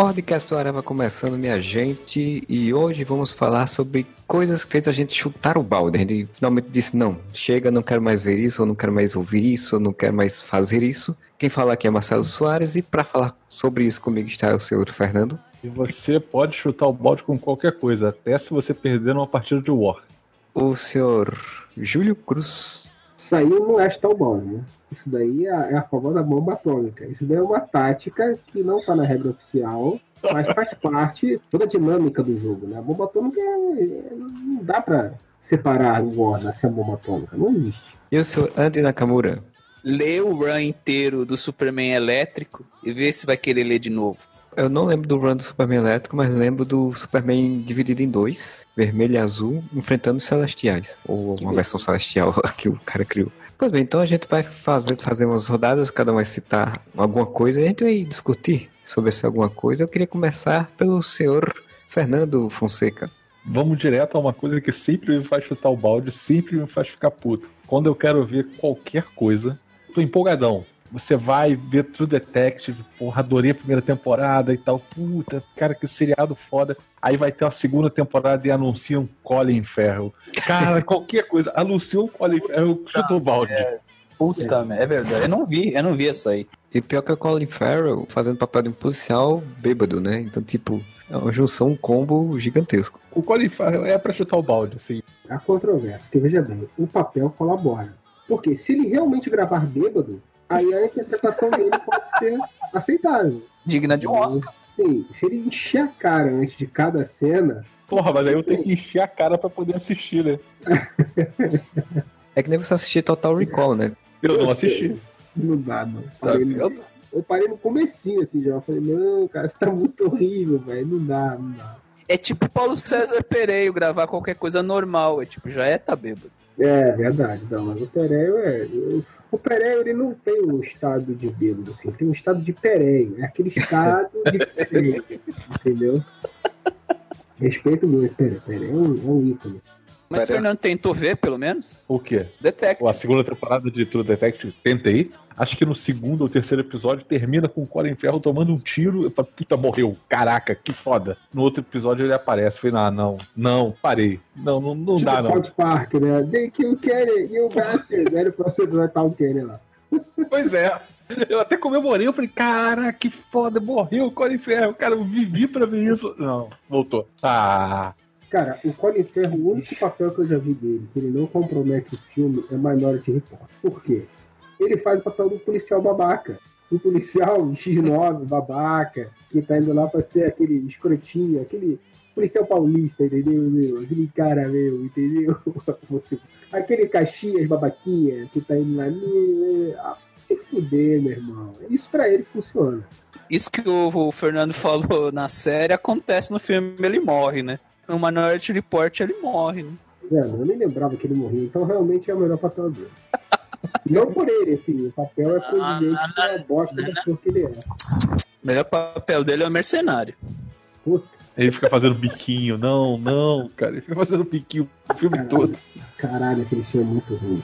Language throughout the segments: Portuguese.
Podcast Areva começando, minha gente, e hoje vamos falar sobre coisas que fez a gente chutar o balde. A gente finalmente disse: não, chega, não quero mais ver isso, ou não quero mais ouvir isso, ou não quero mais fazer isso. Quem fala aqui é Marcelo Soares, e para falar sobre isso comigo está o senhor Fernando. E você pode chutar o balde com qualquer coisa, até se você perder numa partida de War. O senhor Júlio Cruz. Saiu não é chutar o balde, né? Isso daí é, é a famosa bomba atômica. Isso daí é uma tática que não está na regra oficial, mas faz parte toda a dinâmica do jogo. Né? A bomba atômica é, é, não dá para separar o War da bomba atômica. Não existe. E o senhor Andy Nakamura? Lê o run inteiro do Superman elétrico e vê se vai querer ler de novo. Eu não lembro do run do Superman elétrico, mas lembro do Superman dividido em dois, vermelho e azul, enfrentando os celestiais. Ou uma versão celestial que o cara criou. Pois bem, então a gente vai fazer, fazer umas rodadas, cada um vai citar alguma coisa e a gente vai discutir sobre essa alguma coisa. Eu queria começar pelo senhor Fernando Fonseca. Vamos direto a uma coisa que sempre me faz chutar o balde, sempre me faz ficar puto. Quando eu quero ver qualquer coisa, tô empolgadão. Você vai ver True Detective, porra, adorei a primeira temporada e tal. Puta, cara, que seriado foda. Aí vai ter uma segunda temporada e anunciam Colin Ferro. Cara, qualquer coisa. Anunciou Colin Ferro, chutou o balde. É, puta é. merda, é verdade. Eu não vi, eu não vi essa aí. E pior que o Colin Farrell fazendo papel de um policial bêbado, né? Então, tipo, é uma junção, um combo gigantesco. O Colin Farrell é pra chutar o balde, assim. A controvérsia, que veja bem, o papel colabora. Porque se ele realmente gravar bêbado, aí a interpretação dele pode ser aceitável. Digna de um Oscar. Sim, se ele encher a cara antes de cada cena. Porra, mas aí eu tenho que encher a cara pra poder assistir, né? é que nem você assistir Total Recall, né? Eu não assisti. Não dá, não. Parei no, eu parei no comecinho, assim, já. Eu falei, não, cara, você tá muito horrível, velho. Não dá, não dá. É tipo Paulo César Pereio gravar qualquer coisa normal. É tipo, já é tá bêbado. É, verdade. Não, mas o Pereio é. Eu, o Pereio, ele não tem um estado de bêbado, assim. Tem um estado de Pereio. É aquele estado de Pereio. entendeu? Respeito muito. Pereio, Pereio é um, é um ícone. Mas o Fernando tentou ver, pelo menos? O quê? Detective. A segunda temporada de True Detective, tentei. Acho que no segundo ou terceiro episódio termina com o Colin Ferro tomando um tiro. Eu falo, puta, morreu. Caraca, que foda. No outro episódio ele aparece. Eu falei, ah, não, não, parei. Não, não, não tipo dá, não. South Park, né? They kill Kenny, you bastard. Era pra você matar o Kenny lá. Pois é. Eu até comemorei, eu falei, cara, que foda, morreu o Colin Ferro. Cara, eu vivi pra ver isso. Não, voltou. Ah, Cara, o Colin Ferro, o único papel que eu já vi dele, que ele não compromete o filme, é Minority Report. Por quê? Ele faz o papel do policial babaca. O policial X9 babaca, que tá indo lá pra ser aquele escrotinho, aquele policial paulista, entendeu? Meu? Aquele cara meu, entendeu? Aquele Caxias babaquinha que tá indo lá. Ah, se fuder, meu irmão. Isso pra ele funciona. Isso que o Fernando falou na série acontece no filme, ele morre, né? No Minority Report ele morre, né? É, eu nem lembrava que ele morria, então realmente é o melhor papel dele. não por ele, assim, o papel é por dizer que é bosta da pessoa que ele é. O melhor papel dele é o mercenário. Puta. Ele fica fazendo biquinho, não, não, cara, ele fica fazendo biquinho o filme caralho, todo. Caralho, aquele filme é muito ruim.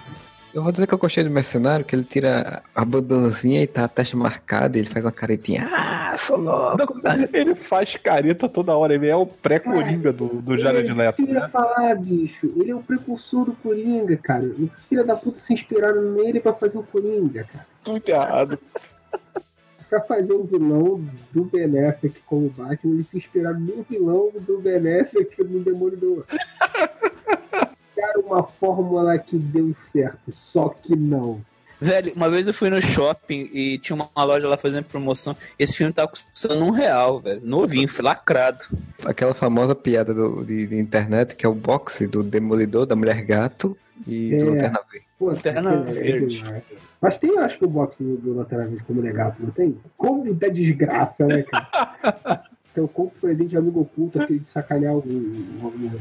Eu vou dizer que eu gostei do mercenário, que ele tira a bandanazinha e tá a testa marcada e ele faz uma caretinha. Ah, sou louco. ele faz careta toda hora, ele é o pré-coringa do, do Jared Leto. Eu ia né? falar, bicho, ele é o precursor do Coringa, cara. O filho da puta se inspiraram nele pra fazer o Coringa, cara. Tudo errado. pra fazer o vilão do Benéfico como Batman, eles se inspiraram no vilão do Benéfico no Demolidor. Uma fórmula que deu certo, só que não. Velho, uma vez eu fui no shopping e tinha uma loja lá fazendo promoção. Esse filme tava custando um real, velho. Novinho, foi lacrado. Aquela famosa piada do, de, de, internet que é o boxe do Demolidor, da Mulher Gato e é. do Lanterna Verde. Pô, Lanterna é, Verde. É Mas tem, acho que o boxe do, do Lanterna Verde como Mulher Gato, não tem? Como da desgraça, né, cara? que eu compro presente de amigo oculto, aquele de sacanear o. o- o-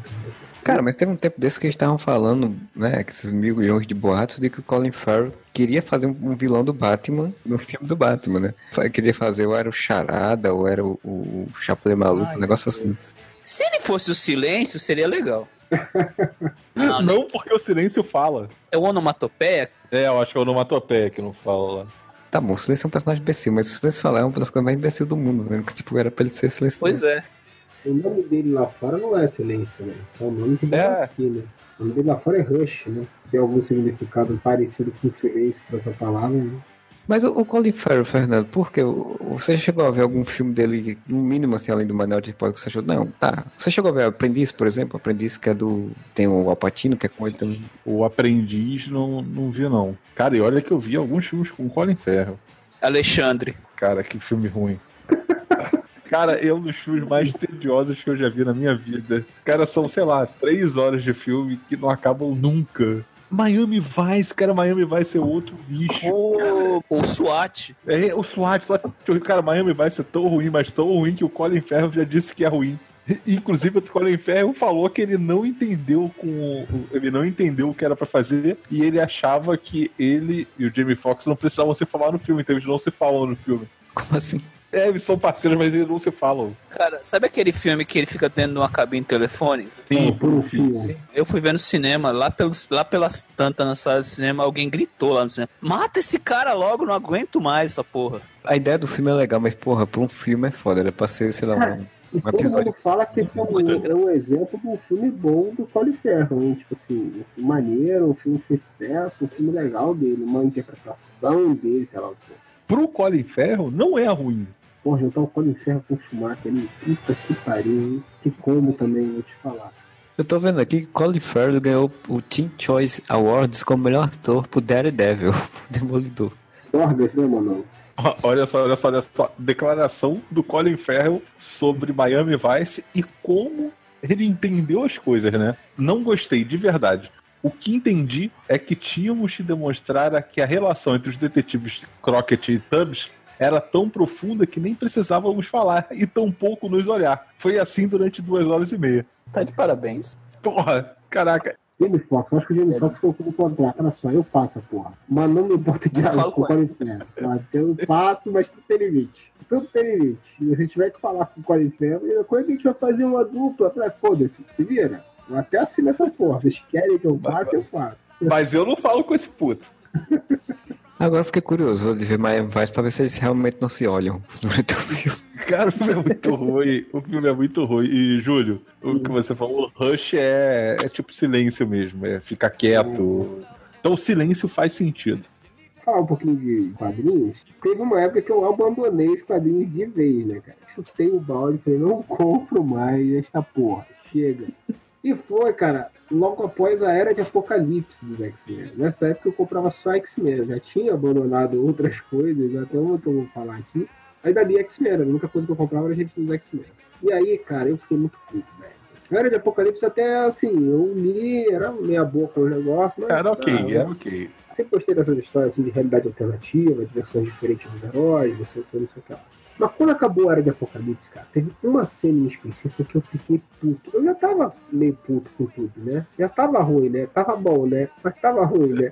Cara, mas teve um tempo desse que eles estavam falando, né, que esses mil milhões de boatos, de que o Colin Farrell queria fazer um, vilão do Batman no filme do Batman, né? Queria fazer, ou era o Charada, ou era o, o Maluco, um negócio assim. Se ele fosse o silêncio, seria legal. Não, Não porque o silêncio fala. É o onomatopeia? É, eu acho que é o onomatopeia que não fala lá. Tá bom, o Silêncio é um personagem imbecil, mas o Silêncio falar é uma das coisas mais imbecil do mundo, né? Que, tipo, era pra ele ser silencioso. Pois é. O nome dele lá fora não é silêncio, né? Só o nome que É. é. aqui, né? O nome dele lá fora é Rush, né? Tem algum significado parecido com silêncio pra essa palavra, né? Mas o, o Colin Farrell, Fernando, por que? Você chegou a ver algum filme dele, no mínimo, assim, além do Manuel de Hipótese, que você achou? Não, tá. Você chegou a ver Aprendiz, por exemplo? Aprendiz que é do... Tem o Alpatino, que é com ele também. O aprendiz não, não vi, não. Cara, e olha que eu vi alguns filmes com Colin Ferro. Alexandre. Cara, que filme ruim. Cara, é um dos filmes mais tediosos que eu já vi na minha vida. Cara, são, sei lá, três horas de filme que não acabam nunca. Miami Vice, cara, Miami Vice é outro bicho. O, o SWAT. É, o SWAT, SWAT, cara, Miami Vice é tão ruim, mas tão ruim que o Colin Ferro já disse que é ruim. Inclusive, o Colin Ferro falou que ele não entendeu com ele não entendeu o que era pra fazer e ele achava que ele e o Jamie Foxx não precisavam se falar no filme, então eles não se falam no filme. Como assim? É, eles são parceiros, mas eles não se falam. Cara, sabe aquele filme que ele fica dentro de uma cabine telefônica? Sim, por um. Sim. Eu fui ver no cinema, lá, pelos, lá pelas tantas na sala de cinema, alguém gritou lá no cinema. Mata esse cara logo, não aguento mais essa porra. A ideia do filme é legal, mas, porra, pra um filme é foda. Era pra ser, sei lá, um, E um todo episódio. mundo fala que esse é um, é um exemplo de um filme bom do Colin Ferro, hein? Tipo assim, um filme maneiro, um filme que fez sucesso, um filme legal dele, uma interpretação dele, sei lá o quê. Pro Colin Ferro, não é ruim. Pô, juntar o Colin Ferro com o Schumacher ali, puta que pariu, hein? Que como também, vou te falar. Eu tô vendo aqui que Colin Farrell ganhou o Teen Choice Awards como melhor ator por Daredevil, Demolidor. Dorgas, né, mano? Olha só, olha só, olha só. Declaração do Colin Farrell sobre Miami Vice e como ele entendeu as coisas, né? Não gostei, de verdade. O que entendi é que tínhamos de demonstrar a- que a relação entre os detetives Crockett e Tubbs era tão profunda que nem precisávamos falar e tão pouco nos olhar. Foi assim durante duas horas e meia. Tá de parabéns. Porra, caraca. Jamie Foxx, eu acho que o Jamie Foxx colocou no contrato. Olha só, eu passo a porra. Mas não me bota de diálogo com tá? Eu passo, mas tudo tem limite. Tudo tem limite. E se tiver que falar com Ferro, e quando a gente vai fazer uma dupla, falei, foda-se, se vira. Eu até assino essa porra. Vocês querem que eu faça, eu faço. Mas eu não falo com esse puto. Agora eu fiquei curioso de ver Miami Vice pra ver se eles realmente não se olham durante o filme. Cara, o filme é muito ruim. O filme é muito ruim. E, Júlio, o que você falou, Rush é, é tipo silêncio mesmo, é ficar quieto. Então o silêncio faz sentido. Falar um pouquinho de quadrinhos. Teve uma época que eu abandonei os quadrinhos de vez, né, cara? Chutei o balde, falei, não compro mais esta porra. Chega. E foi, cara, logo após a era de apocalipse dos X-Men. Nessa época eu comprava só X-Men. Já tinha abandonado outras coisas, até que eu vou falar aqui. Ainda li X-Men, a única coisa que eu comprava era a revista dos X-Men. E aí, cara, eu fiquei muito puto, velho. A Era de Apocalipse até assim, eu li, era meia boca o negócio, mas. Era ok, era ok. Sempre gostei dessas histórias assim, de realidade alternativa, de versões diferentes dos heróis, você tudo isso aqui. Mas quando acabou a Era de Apocalipse, cara, teve uma cena em específico que eu fiquei puto. Eu já tava meio puto com tudo, né? Já tava ruim, né? Tava bom, né? Mas tava ruim, né?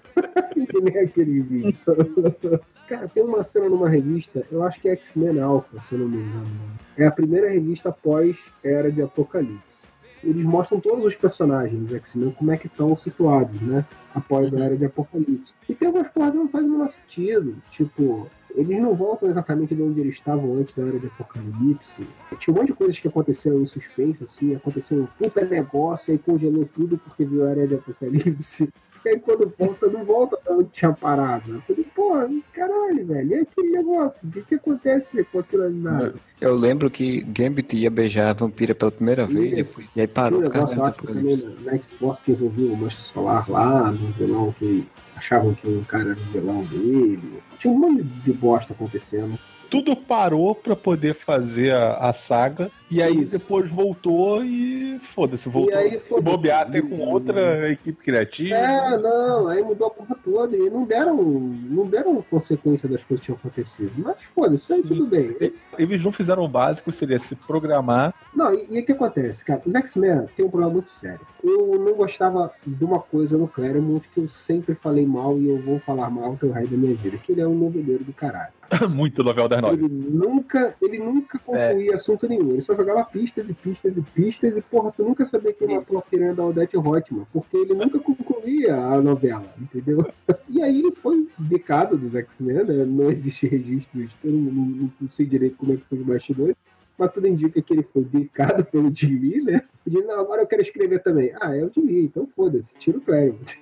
que nem aquele vídeo. cara, tem uma cena numa revista, eu acho que é X-Men Alpha, se eu não me engano. É a primeira revista após Era de Apocalipse. Eles mostram todos os personagens dos X-Men, como é que estão situados, né? Após a Era de Apocalipse. E tem algumas coisas que não fazem o menor sentido. Tipo, eles não voltam exatamente de onde eles estavam antes da Era de Apocalipse. Tinha um monte de coisas que aconteceram em suspense, assim. Aconteceu um puta negócio, aí congelou tudo porque viu a Era de Apocalipse. E aí quando volta, não volta pra onde tinha parado. Eu falei, pô, caralho, velho, e aquele negócio? O que que acontece com aquilo ali? nada? Eu lembro que Gambit ia beijar a vampira pela primeira vez, Isso. depois, e aí parou um por causa negócio, eu acho que também na na Xbox que envolvia o Mancha Solar lá, no vilão que achavam que o cara era o vilão dele. Tinha um monte de bosta acontecendo. Tudo parou pra poder fazer a, a saga E aí Isso. depois voltou e foda-se, voltou. aí, Se foda-se. bobear até com outra equipe criativa. É, não, aí mudou a porra toda e não deram, não deram consequência das coisas que tinham acontecido. Mas foda-se, isso aí Sim. tudo bem. Eles não fizeram o básico, seria se programar. Não, e, e o que acontece, cara? Os X-Men tem um problema muito sério. Eu não gostava de uma coisa no Claremont que eu sempre falei mal e eu vou falar mal até o resto da minha vida, que ele é um noveleiro do caralho. Muito novel das nove. Ele nunca, ele nunca concluía assunto nenhum. Ele só jogava pistas e pistas e pistas e, porra, tu nunca sabia que ele matou a piranha da Odete Reutemann, porque ele nunca concluía a novela, entendeu? E aí ele foi bicado dos X-Men, né? Não existe registros, eu não, não- não sei direito como é que foi os bastidores, mas tudo indica que ele foi bicado pelo Jimmy, né? E disse, não, agora eu quero escrever também. Ah, é o Jimmy, então foda-se, tira o Claremont.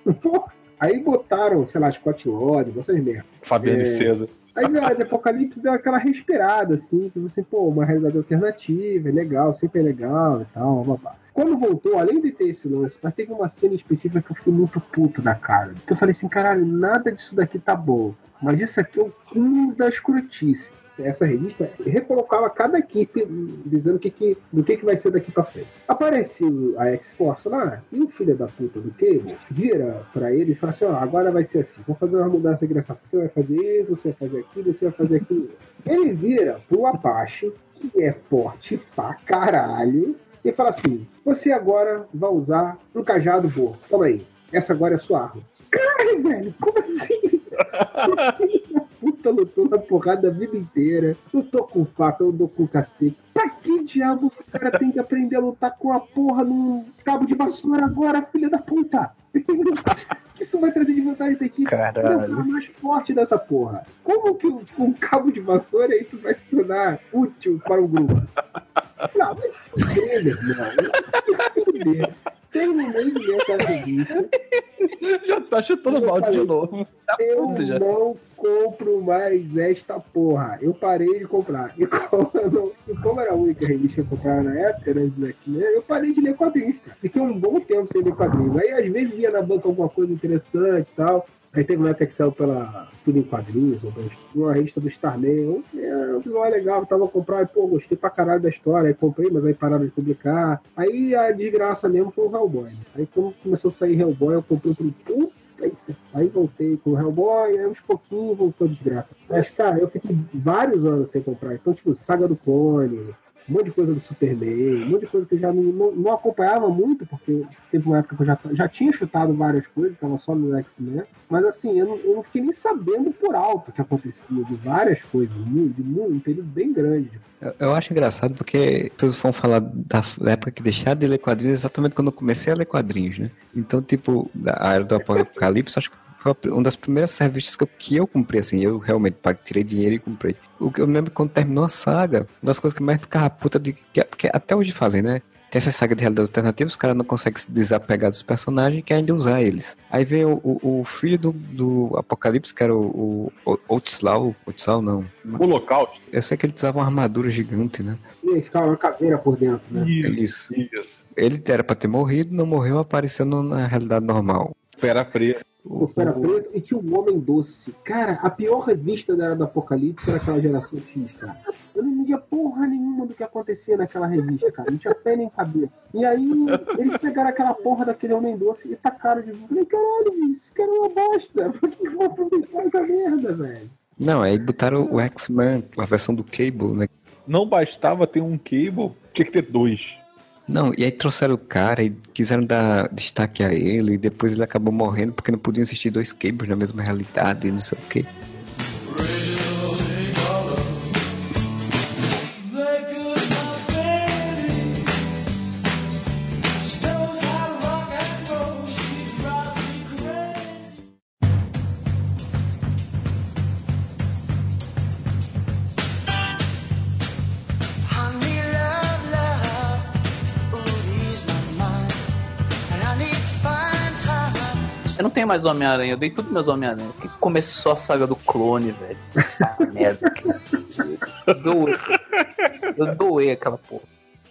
Aí botaram, sei lá, Scott Lord, vocês merda. Fabiano É. César. Aí de Apocalipse deu aquela respirada, assim, que você, pô, uma realidade alternativa, é legal, sempre é legal e tal, babá. Quando voltou, além de ter esse lance, mas teve uma cena específica que eu fiquei muito puto da cara. Que eu falei assim, caralho, nada disso daqui tá bom. Mas isso aqui é o cúmulo da escrotice. Essa revista recolocava cada equipe dizendo que que, do que, que vai ser daqui pra frente. Apareceu a X-Force lá, e o filho da puta do Cable vira pra ele e fala assim: ó, agora vai ser assim, vou fazer uma mudança engraçada. Você vai fazer isso, você vai fazer aquilo, você vai fazer aquilo. Ele vira pro Apache, que é forte pra caralho, e fala assim: você agora vai usar um cajado bom. Toma aí, essa agora é sua arma. Caralho, velho, como assim? Puta lutou na porrada a vida inteira. Lutou com faca, lutou com cacete. Pra que diabo o cara tem que aprender a lutar com a porra num cabo de vassoura agora, filha da puta? que isso vai trazer de vantagem é cara Caralho. mais forte dessa porra. Como que um, cabo de vassoura isso vai se tornar útil para o grupo? Não, vai se fuder, meu irmão. Se fuder. Terminei de ler essa revista. Já tá chutando Eu balde de falei. novo. Eu puto já. não compro mais esta porra. Eu parei de comprar. E como, não- e como era a única revista que eu comprava na época, né, X-Men, eu parei de ler quadrinhos, cara. Fiquei um bom tempo sem ler quadrinhos. Aí às vezes via na banca alguma coisa interessante e tal. Aí teve uma época que saiu pela Tudo em Quadrinhos, ou uma revista do Starman. É, o visual é legal, eu tava a comprar, e, pô, gostei pra caralho da história. Aí comprei, mas aí pararam de publicar. Aí a desgraça mesmo foi o Hellboy. né? Aí quando começou a sair Hellboy, eu comprei pro puta isso. Aí voltei com o Hellboy, aí uns pouquinhos voltou a desgraça. Mas, cara, eu fiquei vários anos sem comprar. Então, tipo, Saga do Clone, um monte de coisa do Superman, um monte de coisa que eu já não, não, não acompanhava muito, porque teve uma época que eu já, já tinha chutado várias coisas, tava só no X-Men. Mas assim, eu não, eu não fiquei nem sabendo por alto o que acontecia, de várias coisas, de muito, um período bem grande. Eu, eu acho engraçado porque vocês vão falar da, da época que deixaram de ler quadrinhos exatamente quando eu comecei a ler quadrinhos, né? Então, tipo, a era do Apocalipse, acho que uma das primeiras revistas que eu, que eu comprei, assim, eu realmente paguei, tirei dinheiro e comprei. O que eu me lembro quando terminou a saga, uma das coisas que mais ficava puta de que, porque até hoje fazem, né? Tem essa saga de realidade alternativa, os caras não conseguem se desapegar dos personagens e querem usar eles. Aí vem o, o, o filho do, do Apocalipse, que era o, o Otislau, Otislau não. Holocausto. Eu sei que ele usava uma armadura gigante, né? E ficava uma caveira por dentro, né? Isso. Isso. Ele era pra ter morrido, não morreu, apareceu na realidade normal. Fera preta. O Fera Preto e tinha o Homem Doce. Cara, a pior revista da Era do Apocalipse era aquela geração X, cara. Eu não entendia porra nenhuma do que acontecia naquela revista, cara. Não tinha pé nem cabeça. E aí, eles pegaram aquela porra daquele Homem Doce e tacaram de volta. Falei, caralho, isso cara é uma bosta. Por que que eu vou aproveitar essa merda, velho? Não, aí botaram o X-Men, a versão do Cable, né? Não bastava ter um cable, tinha que ter dois. Não, e aí trouxeram o cara e quiseram dar destaque a ele, e depois ele acabou morrendo porque não podiam existir dois Cables na mesma realidade e não sei o quê. Mais Homem-Aranha, eu dei tudo meus Homem-Aranha. Que começou a saga do clone, velho. Essa merda. Eu doei. Eu doei aquela porra.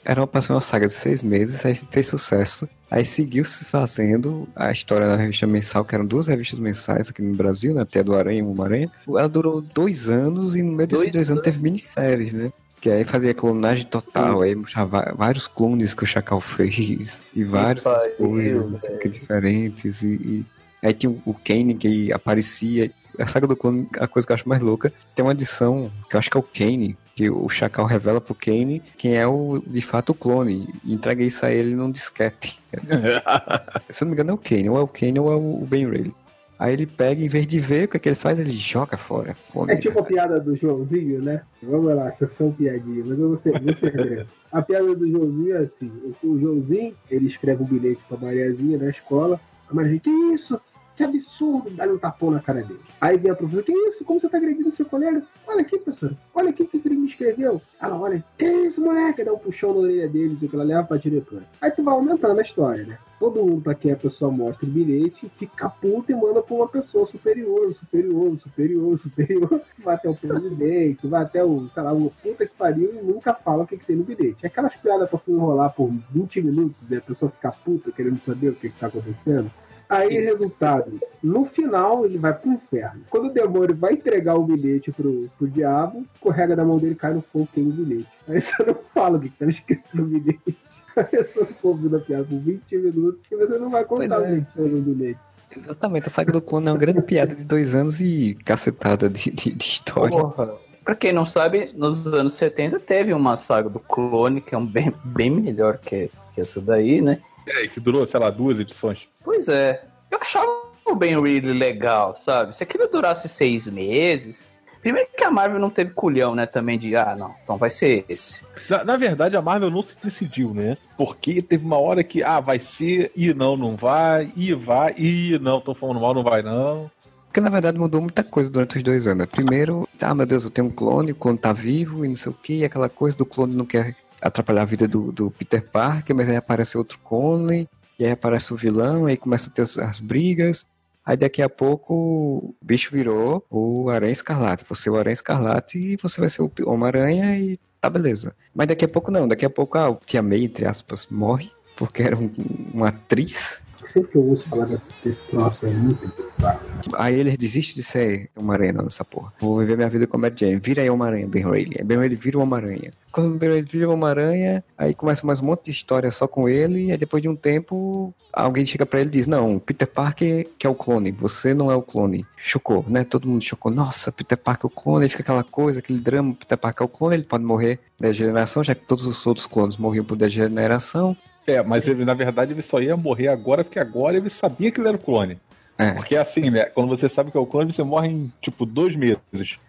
Era ser uma saga de seis meses, aí fez sucesso. Aí seguiu se fazendo a história da revista mensal, que eram duas revistas mensais aqui no Brasil, né? Até a do Aranha e uma Aranha. Ela durou dois anos e no meio desses Dois dois anos teve minisséries, né? Que aí fazia clonagem total, aí mostrava vários clones que o Chacal fez, e várias coisas assim, que diferentes, e, e aí tinha o Kane que aparecia. A saga do clone, a coisa que eu acho mais louca, tem uma edição que eu acho que é o Kane, que o Chacal revela pro Kane quem é o de fato o clone, e entrega isso a ele num disquete. Se eu não me engano é o Kane, ou é o Kane ou é o Ben Reilly. Aí ele pega, em vez de ver, o que, é que ele faz? Ele joga fora. Clone, É tipo a piada do Joãozinho, né? Vamos lá, sessão piadinha, mas eu vou ser, vou ser breve. A piada do Joãozinho é assim: o, o Joãozinho, ele escreve um bilhete pra Mariazinha na escola. A Mariazinha, que isso? Que absurdo! Dá-lhe um tapão na cara dele. Aí vem a professora, que isso? Como você tá agredindo seu colega? Olha aqui, professora. Olha aqui o que ele me escreveu. Ela olha, que isso, moleque? Dá um puxão na orelha dele, diz que ela leva pra diretora. Aí tu vai aumentando a história, né? Todo mundo pra quem a pessoa mostra o bilhete, fica puto e manda pra uma pessoa superior, superior, superior, superior. Vai até o presidente, vai até o, sei lá, o puta que pariu e nunca fala o que, que tem no bilhete. Aquelas piadas tu enrolar por 20 minutos e a pessoa ficar puta querendo saber o que, que tá acontecendo. Aí, resultado, no final ele vai pro inferno. Quando o demônio vai entregar o bilhete pro, pro diabo, escorrega da mão dele e cai no fogo queima o bilhete. Aí você não fala o que que tá escrito no bilhete. A pessoa ficou ouvindo a piada por 20 minutos e você não vai contar Pois é. o que bilhete. Exatamente, a saga do clone é uma grande piada de dois anos e cacetada de, de, de história. Porra. Pra quem não sabe, nos anos 70 teve uma saga do clone, que é um bem, bem melhor que, que essa daí, né? É, que durou, sei lá, duas edições. Pois é, eu achava o Ben Reilly legal, sabe? Se aquilo durasse seis meses. Primeiro que a Marvel não teve culhão, né? Também de, ah, não, então vai ser esse. Na, na verdade, a Marvel não se decidiu, né? Porque teve uma hora que, ah, vai ser, e não, não vai, e vai, e não, tô falando mal, não vai não. Porque na verdade mudou muita coisa durante os dois anos. Primeiro, ah meu Deus, eu tenho um clone, o clone tá vivo e não sei o que, e aquela coisa do clone não quer atrapalhar a vida do, do Peter Parker, mas aí aparece outro clone, e aí aparece o vilão, aí começa a ter as, as brigas. Aí daqui a pouco o bicho virou o Aranha Escarlate. Você é o Aranha Escarlate e você vai ser o Homem-Aranha e tá beleza. Mas daqui a pouco não, daqui a pouco a Tia May, entre aspas, morre, porque era um- uma atriz. Sempre que eu ouço falar desse, desse troço é muito bizarro. Aí ele desiste de ser Homem-Aranha não, nessa porra. Vou viver minha vida como Mary Jane. Vira aí Homem-Aranha, Ben Reilly. Ben Reilly vira o Homem-Aranha. Quando Reilly vira o Homem-Aranha, aí começa mais um monte de história só com ele. E aí depois de um tempo, alguém chega pra ele e diz: Não, Peter Parker que é o clone. Você não é o clone. Chocou, né? Todo mundo chocou. Nossa, Peter Parker é o clone. Aí fica aquela coisa, aquele drama. Peter Parker é o clone. Ele pode morrer degeneração, já que todos os outros clones morriam por degeneração. É, mas ele, na verdade, ele só ia morrer agora, porque agora ele sabia que ele era o clone. É. Porque assim, né? Quando você sabe que é o clone, você morre em, tipo, dois meses.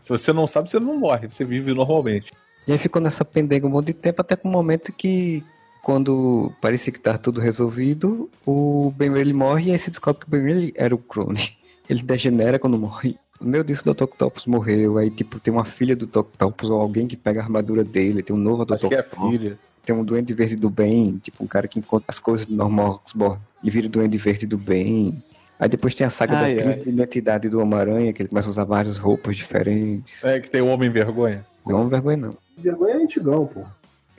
Se você não sabe, você não morre, você vive normalmente. E aí ficou nessa pendenga um monte de tempo, até com o momento que, quando parecia que tá tudo resolvido, o Ben Reilly morre e aí se descobre que o Ben Reilly era o clone. Ele degenera quando morre. Meu Deus, o Dr. Octopus morreu. Aí, tipo, tem uma filha do Dr. Octopus ou alguém que pega a armadura dele. Tem um novo Dr. Que é filha. Tem um Duende Verde do Bem, tipo, um cara que encontra as coisas do normal Oxborn e vira o Duende Verde do Bem. Aí depois tem a saga Ai, da crise ai. de identidade do Homem-Aranha, que ele começa a usar várias roupas diferentes. É que tem o Homem Vergonha. Não é vergonha, não. Vergonha é antigão, pô.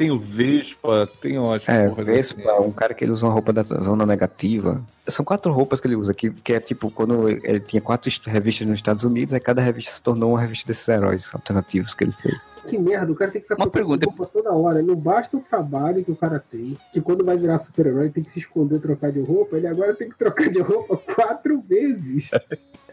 Tem o Vespa, tem umas É, porras Vespa, assim. um cara que ele usa uma roupa da zona negativa. São quatro roupas que ele usa, que, que é tipo, quando ele tinha quatro revistas nos Estados Unidos, aí cada revista se tornou uma revista desses heróis alternativos que ele fez. Que merda, o cara tem que ficar Uma pergunta. roupa toda hora. Não basta o trabalho que o cara tem, que quando vai virar super-herói tem que se esconder, trocar de roupa. Ele agora tem que trocar de roupa quatro vezes.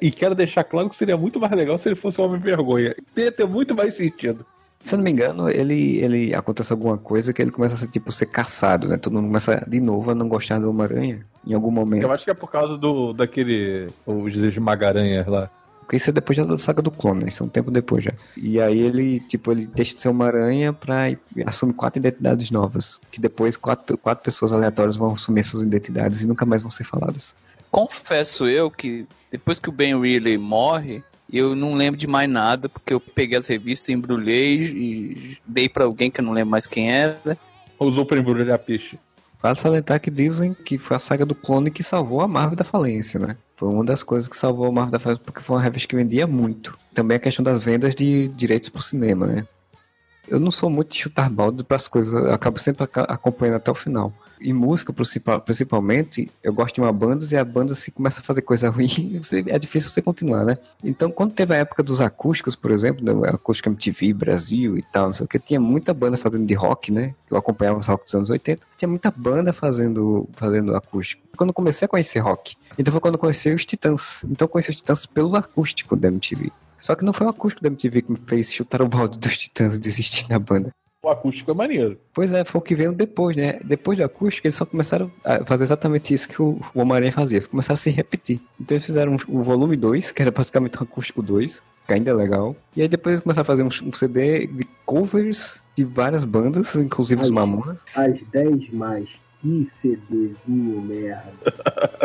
E quero deixar claro que seria muito mais legal se ele fosse o Homem Vergonha. Ia ter muito mais sentido. Se eu não me engano, ele, ele acontece alguma coisa que ele começa a ser, tipo, ser caçado, né? Todo mundo começa de novo a não gostar do Homem-Aranha em algum momento. Eu acho que é por causa do daquele. Os esmagaranhas lá. Porque isso é depois da saga do clone, né? Isso é um tempo depois já. E aí ele, tipo, ele deixa de ser uma aranha pra assume quatro identidades novas. Que depois quatro, quatro pessoas aleatórias vão assumir essas identidades e nunca mais vão ser faladas. Confesso eu que depois que o Ben Reilly morre, eu não lembro de mais nada, porque eu peguei as revistas, embrulhei e dei pra alguém que eu não lembro mais quem era. Usou pra embrulhar peixe. Vale salientar que dizem que foi a saga do clone que salvou a Marvel da falência, né? Foi uma das coisas que salvou a Marvel da falência, porque foi uma revista que vendia muito. Também a questão das vendas de direitos pro cinema, né? eu não sou muito de chutar balde pras coisas, eu acabo sempre acompanhando até o final. Em música, principal- principalmente, eu gosto de uma banda e a banda se começa a fazer coisa ruim, você- é difícil você continuar, né? Então, quando teve a época dos acústicos, por exemplo, né, acústica MTV, Brasil e tal, não sei o que, tinha muita banda fazendo de rock, né? Eu acompanhava os rock dos anos 80, tinha muita banda fazendo, fazendo acústico. Quando eu comecei a conhecer rock, então foi quando eu conheci os Titãs. Então eu conheci os Titãs pelo acústico da MTV. Só que não foi o acústico da MTV que me fez chutar o balde dos Titãs e desistir da banda. O acústico é maneiro. Pois é, foi o que veio depois, né? Depois do acústico, eles só começaram a fazer exatamente isso que o, o Homem-Aranha fazia. Começaram a se repetir. Então eles fizeram o volume 2, que era basicamente um acústico 2, que ainda é legal. E aí depois eles começaram a fazer um, um CD de covers de várias bandas, inclusive os Ai. Mamonas. As 10 mais. Que CDzinho merda.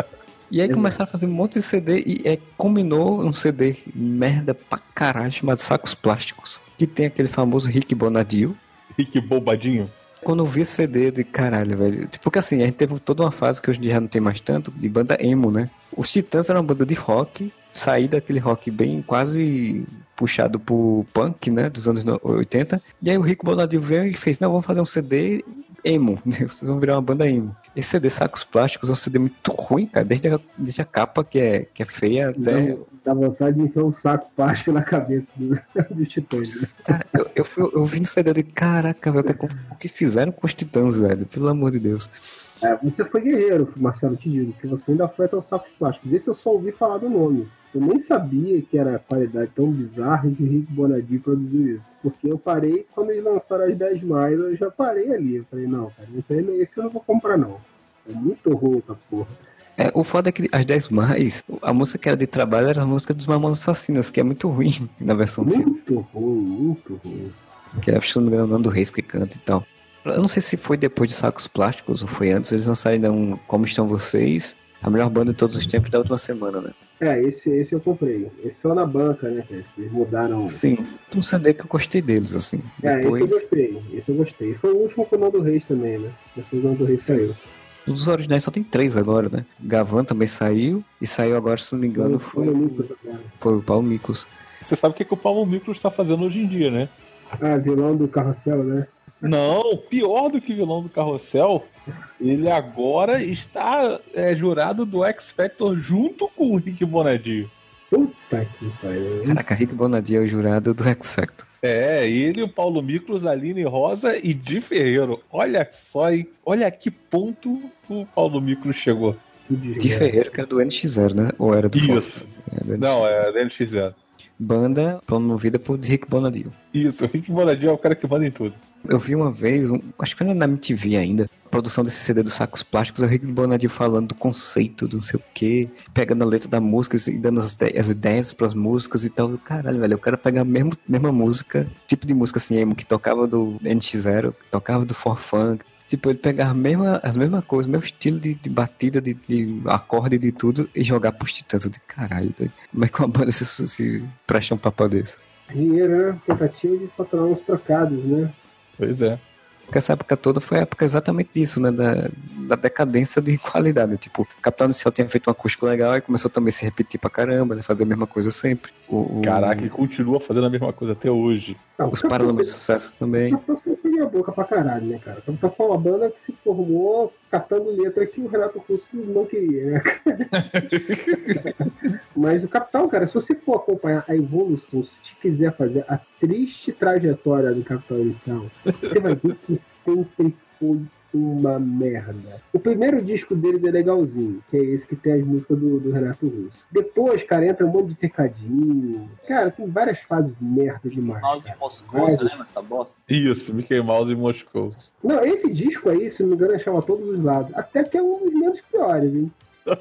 E aí Exato. começaram a fazer um monte de CD e é, combinou um CD merda pra caralho chamado Sacos Plásticos. Que tem aquele famoso Rick Bonadio. Rick Bobadinho. Quando eu vi esse CD de caralho, velho. Porque assim, a gente teve toda uma fase que hoje em dia já não tem mais tanto, de banda emo, né? Os Titãs eram uma banda de rock, saí daquele rock bem quase puxado pro punk, né? Dos anos no- 80. E aí o Rico Bonadio veio e fez, não, vamos fazer um CD emo, né? Vocês vão virar uma banda emo. Esse CD Sacos Plásticos é um CD muito ruim, cara. Desde a, desde a capa, que é, que é feia, até... dá vontade de enfiar um saco plástico na cabeça do, do Titãs. Cara, eu, eu, fui- eu vi no CD de caraca, velho, o que- o que fizeram com os Titãs, velho? Pelo amor de Deus. É, você foi guerreiro, Marcelo, te digo, que você ainda foi até o saco plástico. Esse eu só ouvi falar do nome. Eu nem sabia que era a qualidade tão bizarra que o Rick Bonadio produziu isso. Porque eu parei, quando eles lançaram as 10 mais, eu já parei ali. Eu falei, não, cara, esse, aí, esse eu não vou comprar, não. É muito ruim essa porra. É, o foda é que as 10 mais, a música que era de trabalho era a música dos Mamonas Assassinas, que é muito ruim na versão Muito ruim, muito ruim. que é, acho que não me engano, o Nando Reis que canta e tal. Eu não sei se foi depois de Sacos Plásticos ou foi antes, eles lançaram um Como Estão Vocês, a melhor banda de todos os tempos da última semana, né? É, esse, esse eu comprei. Esse só na banca, né? Eles mudaram. Sim, um CD que eu gostei deles, assim. É, esse eu Depois, gostei. Esse eu gostei. Foi o último com o Nando Reis também, né? Depois o Nando Reis saiu. Dos originais só tem três agora, né? Gavan também saiu, e saiu agora, se não me engano, foi, foi o Paulo Miklos. Você sabe o que, que o Paulo Miklos está fazendo hoje em dia, né? Ah, vilão do carrossel, né? Não, pior do que vilão do Carrossel, ele agora está é, jurado do X Factor junto com o Rick Bonadio. Puta que pariu. Caraca, Rick Bonadio é o jurado do X Factor. É, ele, o Paulo Miklos, Aline Rosa e Di Ferreiro. Olha só, hein? olha que ponto o Paulo Miklos chegou. Desgraça. Ferreira, que era do NX0, né? Ou era do Isso. É, do NX0. Não, é da NX0. Banda promovida por Rick Bonadio. Isso, o Rick Bonadio é o cara que manda em tudo. Eu vi uma vez, um- acho que era na MTV ainda, a produção desse CD dos sacos plásticos, o Rick Bonadio falando do conceito, do não sei o que, pegando a letra da música e dando as, as ideias pras músicas e tal. Caralho, velho, eu quero pegar a mesma, mesma música, tipo de música assim, emo, que tocava do NX0, que tocava do For Funk. Tipo, ele pegar mesma, as mesmas coisas, mesmo estilo de, de batida, de, de acorde de tudo e jogar pros titãs. Eu de caralho, doido. como é que uma banda se, se presta um papel desse? Dinheiro, né? Tentativa de faturar uns trocados, né? Pois é. Porque essa época toda foi a época exatamente disso, né? Da, da decadência de qualidade. Tipo, Capital Inicial tinha feito um acústico legal e começou também a se repetir pra caramba, né? Fazer a mesma coisa sempre. O, o- Caraca, ele continua fazendo a mesma coisa até hoje. Não, Os o Capitão Paralamas de Sucesso também. o Capitão sempre foi a boca pra caralho, né, cara? O Capitão foi uma banda que se formou catando letra que o Renato Russo não queria, né? Mas o Capitão, cara, se você for acompanhar a evolução, se te quiser fazer a triste trajetória do Capitão Inicial, você vai ver que sempre foi uma merda. O primeiro disco deles é legalzinho, que é esse que tem as músicas do, do Renato Russo. Depois, cara, entra um monte de tecadinho. Cara, tem várias fases merda demais. Mouse em cara. Moscou, você lembra essa bosta? Isso, Mickey Mouse em Moscou. Não, esse disco aí, se não me engano, chama Todos os Lados. Até que é um dos menos piores, hein?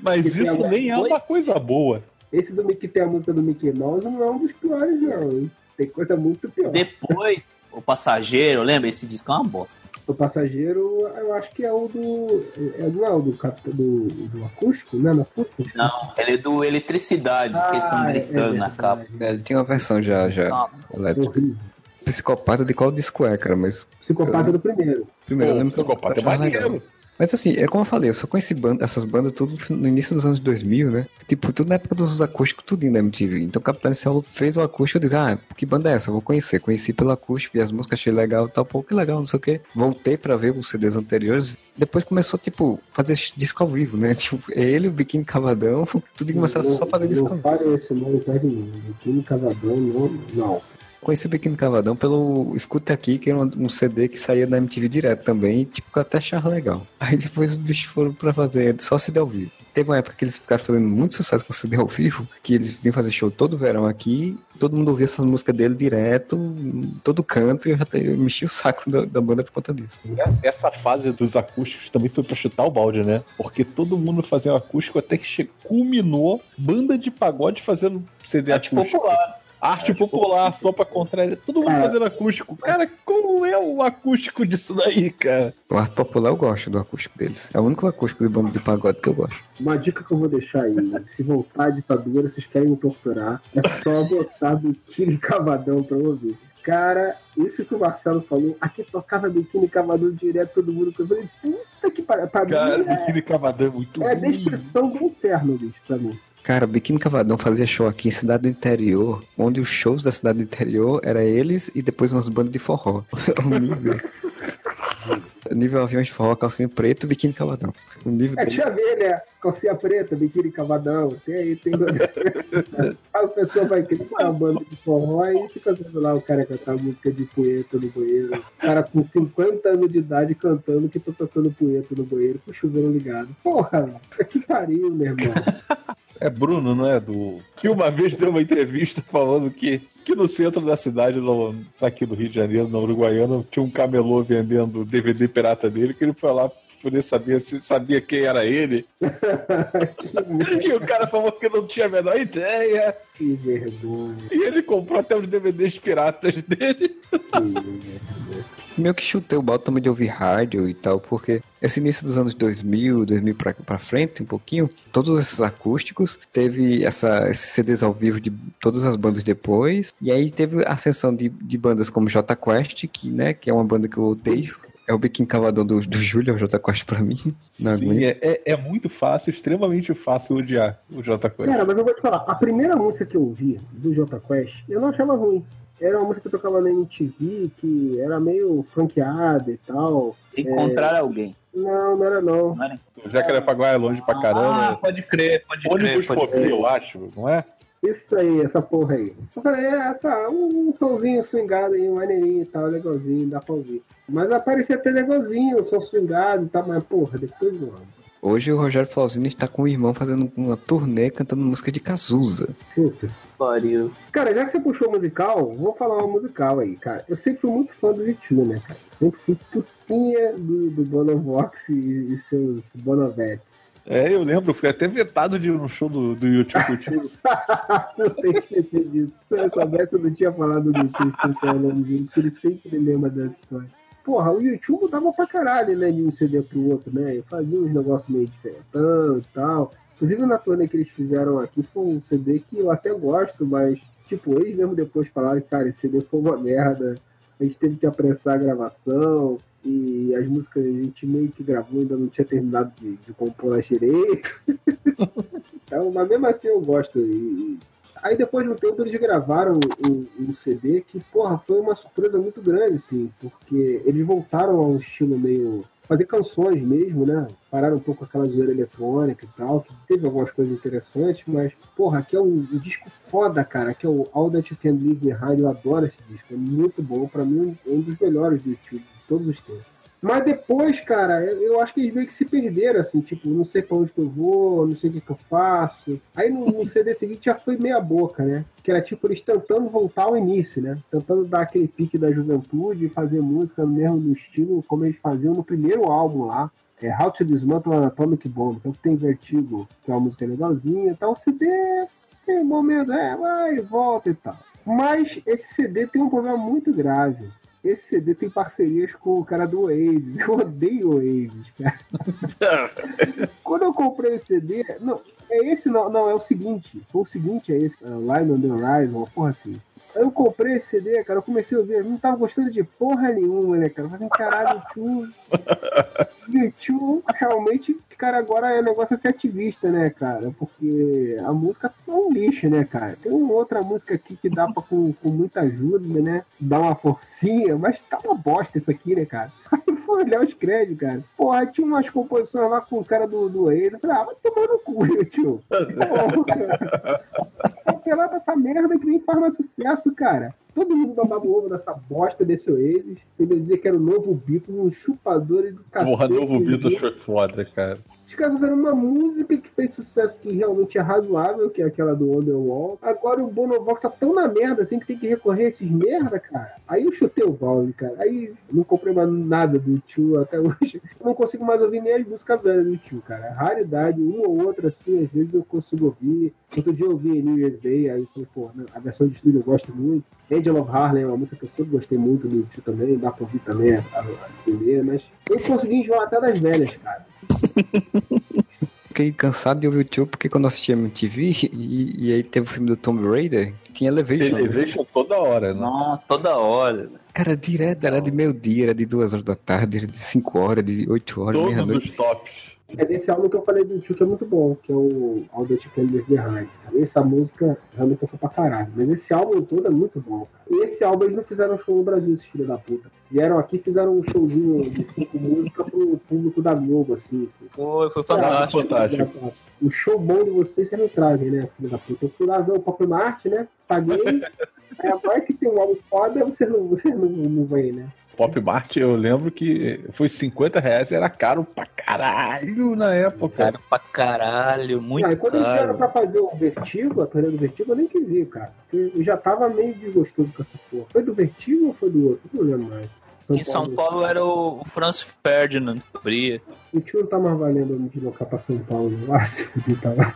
Mas Que tem isso nem é uma coisa boa. Esse do Mickey tem a música do Mickey Mouse não é um dos piores, não, hein? Tem coisa muito pior. Depois, o passageiro, lembra? Esse disco é uma bosta. O passageiro, eu acho que é o do. É, não é o do, do, do acústico, né? No acústico? Não, ele é do eletricidade, que eles estão Ah, é gritando na verdade. capa. É, Ele tinha uma versão já, já Nossa. elétrica. Horrível. Psicopata de qual disco é, cara? Mas Psicopata do primeiro. primeiro eu lembro que eu Psicopata é maneiro. Mas assim, é como eu falei, eu só conheci banda, essas bandas tudo no início dos anos 2000, né? Tipo, tudo na época dos acústicos, tudo na MTV. Então o Capitão Cielo fez o acústico, eu digo, ah, que banda é essa? Eu vou conhecer. Conheci pelo acústico, vi as músicas, achei legal e tal, pô, que legal, não sei o quê. Voltei pra ver os CDs anteriores. Depois começou, tipo, fazer disco ao vivo, né? Tipo, ele, o Biquíni Cavadão, tudo começaram só a fazer disco ao Não vivo. fale esse nome perto de mim. Biquíni Cavadão, não. Não. Conheci o Biquíni Cavadão pelo Escuta Aqui, que era um, CD que saía da MTV direto também, e tipo, que eu até achava legal. Aí depois os bichos foram pra fazer só CD ao vivo. Teve uma época que eles ficaram fazendo muito sucesso com CD ao vivo, que eles vinham fazer show todo verão aqui, todo mundo ouvia essas músicas dele direto, todo canto, e eu já te- eu mexi o saco da, da banda por conta disso. Essa fase dos acústicos também foi pra chutar o balde, né? Porque todo mundo fazia um acústico até que culminou banda de pagode fazendo CD Arte acústico. popular. Arte popular, só pra contrariar. Todo mundo fazendo acústico. Cara, como é o acústico disso daí, cara? O arte popular eu gosto do acústico deles. É o único acústico de banda de pagode que eu gosto. Uma dica que eu vou deixar aí, se voltar a ditadura, vocês querem me torturar, é só botar biquíni cavadão pra eu ouvir. Cara, isso que o Marcelo falou, aqui tocava biquíni cavadão direto, todo mundo. Eu falei, puta que pariu. Pra Cara, mim é, biquíni cavadão é muito é a descrição do inferno, bicho, pra mim. Cara, Biquíni Cavadão fazia show aqui em cidade do interior, onde os shows da cidade do interior era eles e depois umas bandas de forró. o nível. nível aviões de forró, calcinha preto, Biquíni Cavadão. O nível É, dele- tinha a ver, né? Calcinha preta, biquíni cavadão, tem aí, tem. aí o pessoal vai criar uma banda de forró e fica vendo lá o cara cantar música de punheta no banheiro. O cara com 50 anos de idade cantando que tá tocando punheta no banheiro com o chuveiro ligado. Porra, que pariu, meu irmão. É Bruno, não é? Do... Que uma vez deu uma entrevista falando que, que no centro da cidade, no, aqui do Rio de Janeiro, na Uruguaiana, tinha um camelô vendendo DVD pirata dele, que ele foi lá poder saber se sabia quem era ele. E o cara falou que não tinha a menor ideia. que vergonha. E ele comprou até os DVDs piratas dele. Que vergonha. Meio que chutei o balde também de ouvir rádio e tal, porque esse início dos anos 2000, 2000 pra, pra frente, um pouquinho, todos esses acústicos, teve essa, esses CDs ao vivo de todas as bandas depois, e aí teve a ascensão de, de bandas como J Quest, que, né, que é uma banda que eu odeio, é o biquinho cavadão do, do Júlio, é o J Quest pra mim. Não Sim, é, é, é muito fácil, extremamente fácil odiar o J Quest. Cara, mas eu vou te falar, a primeira música que eu ouvi do Jota Quest, eu não achava ruim. Era uma música que tocava na MTV, que era meio funkeada e tal. Encontrar alguém. Não, não era não. Não era? Jacarepaguá é longe pra Ah, caramba. pode crer, pode crer. Ônibus Pode crer. eu acho, não é? Isso aí, essa porra aí. Eu falei, é, tá, um, um somzinho swingado aí, um maneirinho e tal, legalzinho, dá pra ouvir. Mas aparecia até legalzinho, o som swingado e tal, mas porra, depois não. Hoje o Rogério Flauzino está com o irmão fazendo uma turnê cantando música de Cazuza. Puta. Pariu. Cara, já que você puxou musical, vou falar uma musical aí, cara. Eu sempre fui muito fã do YouTube, né, cara? Sempre fui putinha do, do Bonovox e, e seus Bonovetes. É, eu lembro, fui até vetado de ir no show do, do YouTube contigo. não tem que esquecer disso. Se eu soubesse, eu não tinha falado do YouTube porque ele sempre lembra dessa história. Porra, o YouTube mudava pra caralho, né, de um CD pro outro, né? Fazia uns negócios meio diferentão e tal. Inclusive na turnê que eles fizeram aqui foi um CD que eu até gosto, mas, tipo, eles mesmo depois falaram que, cara, esse CD foi uma merda. A gente teve que apressar a gravação e as músicas a gente meio que gravou, ainda não tinha terminado de, de compor elas direito. então, mas mesmo assim eu gosto. E, Aí depois de um tempo eles gravaram um, um CD que, porra, foi uma surpresa muito grande, assim, porque eles voltaram a um estilo meio. fazer canções mesmo, né? Pararam um pouco aquela zoeira eletrônica e tal, que teve algumas coisas interessantes, mas, porra, aqui é um, um disco foda, cara, que é o All That You Can Leave Behind, eu adoro esse disco, é muito bom, pra mim é um dos melhores do YouTube de todos os tempos. Mas depois, cara, eu acho que eles meio que se perderam, assim, tipo, não sei pra onde que eu vou, não sei o que, que eu faço. Aí no, no CD seguinte já foi meia boca, né? Que era tipo eles tentando voltar ao início, né? Tentando dar aquele pique da juventude e fazer música no mesmo no estilo como eles faziam no primeiro álbum lá. É How to Dismantle an Atomic Bomb, que o que tem Vertigo, que é uma música legalzinha. Então o CD tem um momento, é, vai e volta e tal. Mas esse CD tem um problema muito grave esse CD tem parcerias com o cara do Oasis. Eu odeio o Oasis, cara. Quando eu comprei o CD, não, é esse não, não, é o seguinte. Foi o seguinte, é esse, uh, Line on the Horizon, uma porra assim. Eu comprei esse CD, cara, eu comecei a ouvir, não tava gostando de porra nenhuma, né, cara? Eu falei, caralho, tio. Tio realmente, cara, agora é negócio a ser ativista, né, cara? Porque a música é um lixo, né, cara? Tem uma outra música aqui que dá pra, com, com muita ajuda, né? Dar uma forcinha, mas tá uma bosta isso aqui, né, cara? Fui olhar os créditos, cara. Porra, tinha umas composições lá com o cara do, do ex. Eu falei, ah, vai tomar no cu, tio. Apelar pra essa merda que nem faz mais sucesso, cara. Todo mundo babava o ovo dessa bosta desse Oasis. Ele dizer que era o novo Beatles, um chupador do cacete. Porra, novo? Beatles foi foda, cara. Os caras fizeram uma música que fez sucesso que realmente é razoável, que é aquela do Wonderwall. Agora o Bonovox tá tão na merda assim que tem que recorrer a esses merda, cara. Aí eu chutei o balde, cara. Aí não comprei mais nada do tio até hoje. Eu não consigo mais ouvir nem as músicas velhas do tio, cara. Raridade, uma ou outra assim, às vezes eu consigo ouvir. Outro dia eu ouvi New Year's Day, aí eu falei, pô, né, a versão de estúdio eu gosto muito. Angel of Harlem é uma música que eu sempre gostei muito do tio também, dá pra ouvir também a, a, a primeira, mas eu consegui enjoar até das velhas, cara. Fiquei cansado de ouvir o tio porque quando eu assisti a MTV e, e aí teve o filme do Tomb Raider, tinha Elevation. Elevation toda hora, né? Nossa, toda hora. Cara, direto, era de meio-dia, era de duas horas da tarde, era de cinco horas, de oito horas, Todos os tops. É desse álbum que eu falei do tio que é muito bom, que é o All That Leave Behind. Essa música realmente tocou pra caralho. Mas esse álbum todo é muito bom. E esse álbum eles não fizeram show no Brasil, esses filhos da puta. Vieram aqui e fizeram um showzinho de cinco músicas pro público da Globo, assim. Foi, foi fantástico. fantástico. O show bom de vocês, vocês não trazem, né, filho da puta? Eu fui lá ver o Pop Mart, né? Paguei. Aí agora que tem um álbum foda, você não, você não, não vem, né? Pop Mart, eu lembro que foi 50 reais, era caro pra caralho na época. Caro pra caralho, muito Aí quando eles vieram caro. pra fazer o Vertigo, a turnê do Vertigo, eu nem quis ir, cara. Eu já tava meio desgostoso com essa porra. Foi do Vertigo ou foi do outro? Não lembro mais. Em São Paulo era o Franz Ferdinand que abria. O tio não tá mais valendo me deslocar pra São Paulo. Ah, se fuder, tá lá.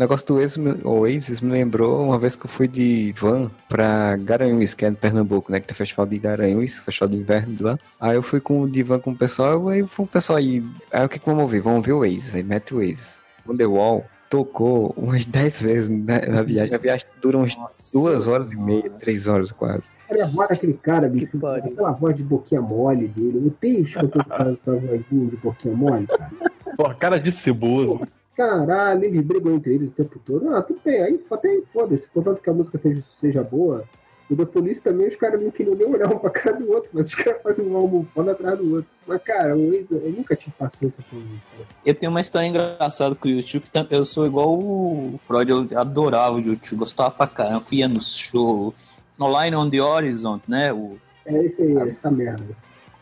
O negócio do Oasis, me- Oasis me lembrou uma vez que eu fui de van pra Garanhuns, que é no Pernambuco, né? Que tem o festival de Garanhuns, festival de inverno de lá. Aí eu fui com de van com o pessoal, aí foi o pessoal aí. Aí o que que vamos ouvir? Vamos ouvir o Oasis, aí mete o Oasis. Wonderwall tocou umas 10 vezes na, na viagem. A viagem dura umas duas horas e meia, três horas quase. Olha a voz daquele cara, bicho. Aquela voz de boquinha mole dele. Eu tenho escutado essa vozinha de boquinha mole, cara. Porra, cara de ceboso. Caralho, eles brigam entre eles o tempo todo. Ah, tudo bem, aí até foda-se, contanto que a música seja, seja boa. O da polícia também, os caras não queriam nem olhar um pra cara do outro, mas os caras fazem um álbum foda atrás do outro. Mas, cara, o Waze, eu nunca tive paciência com isso. cara. Eu tenho uma história engraçada com o YouTube. Eu sou igual o Freud, eu adorava o YouTube, gostava pra caramba. Fui no show, no Line on the Horizon, né? O... É isso aí, essa merda.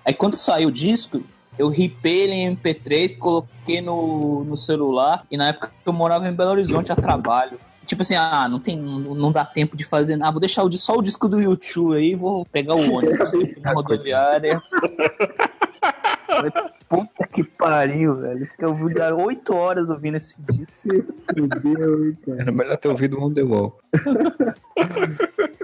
Aí quando saiu o disco, eu ripei ele em MP3, coloquei no, no celular. E na época eu morava em Belo Horizonte a trabalho. Tipo assim, ah, não tem, não, não dá tempo de fazer nada. Vou deixar o, só o disco do YouTube aí, vou pegar o ônibus na rodoviária. Puta que pariu, velho. Fiquei ouvindo 8 horas ouvindo esse disco. Cara. Era melhor ter ouvido o Wonderwall.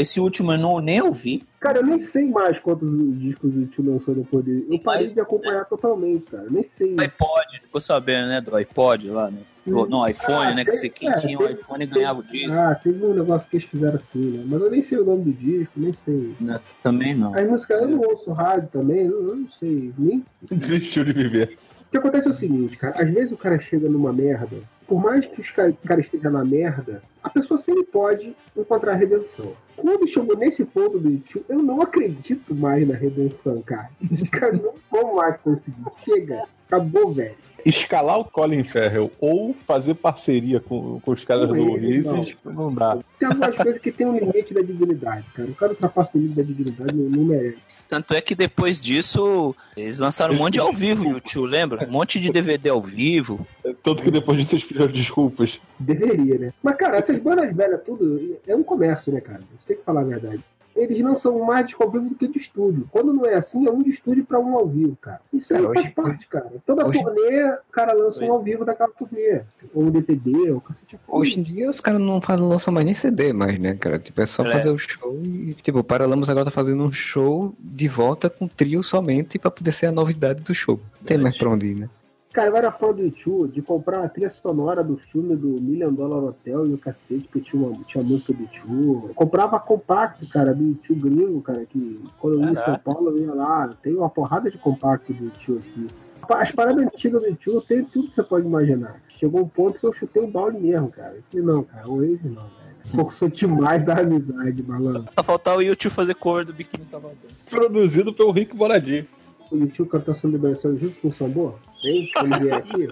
Esse último eu não, nem ouvi. Cara, eu nem sei mais quantos discos o tio lançou depois dele. Eu parei de acompanhar totalmente, cara. Nem sei. O iPod, ficou sabendo, né? Do iPod lá, né? Do- No iPhone, né? Que você, quem tinha o iPhone ganhava o disco. Ah, teve um negócio que eles fizeram assim, né? Mas eu nem sei o nome do disco, nem sei. Né, Também não. As músicas, eu não ouço rádio também, eu, eu não sei. Nem... Desistiu de viver. O que acontece é o seguinte, cara. Às vezes o cara chega numa merda, por mais que o cara esteja na merda, a pessoa sempre pode encontrar a redenção. Quando chegou nesse ponto do YouTube, eu não acredito mais na redenção, cara. Os caras não vão mais conseguir. Chega, acabou, velho. Escalar o Colin Farrell ou fazer parceria com, com os caras Com do eles, Oasis não dá. Tem algumas coisas que tem um limite da dignidade, cara. O cara ultrapassa o limite da dignidade, não, não merece. Tanto é que depois disso, eles lançaram um monte de ao vivo, YouTube, lembra? Um monte de DVD ao vivo. Tanto que depois disso eles pediram desculpas. Deveria, né? Mas, cara, essas bandas velhas, tudo é um comércio, né, cara? Gente tem que falar a verdade. Eles não são mais disco ao vivo do que de estúdio. Quando não é assim, é um de estúdio pra um ao vivo, cara. Isso aí Cara, faz hoje- parte, cara. Toda hoje- turnê, o cara lança um ao vivo daquela turnê. Ou um DVD, ou cacete. Hoje em dia os caras não fazem, lançam mais nem CD mais, né, cara? Tipo, é só É. fazer o show e. Tipo, o Paralamas agora tá fazendo um show de volta com trio somente pra poder ser a novidade do show. Não tem mais pra onde ir, né? Cara, eu era fã do YouTube de comprar a trilha sonora do filme do Million Dollar Hotel e o cacete, porque tinha, uma, tinha música do YouTube. Comprava compacto, cara, do YouTube gringo, cara, que quando eu ia em São. Paulo eu ia lá. Tem uma porrada de compacto do YouTube aqui. As paradas antigas do YouTube tem tudo que você pode imaginar. Chegou um ponto que eu chutei o balde mesmo, cara. Eu falei, não, cara, o Waze não, velho. Forçou demais a amizade, malandro. Só faltar o YouTube fazer cover do Biquíni Salvador. Produzido pelo Rick Boradir. O YouTube cantou essa liberação junto com o Sambor? Vem, ele vier aqui.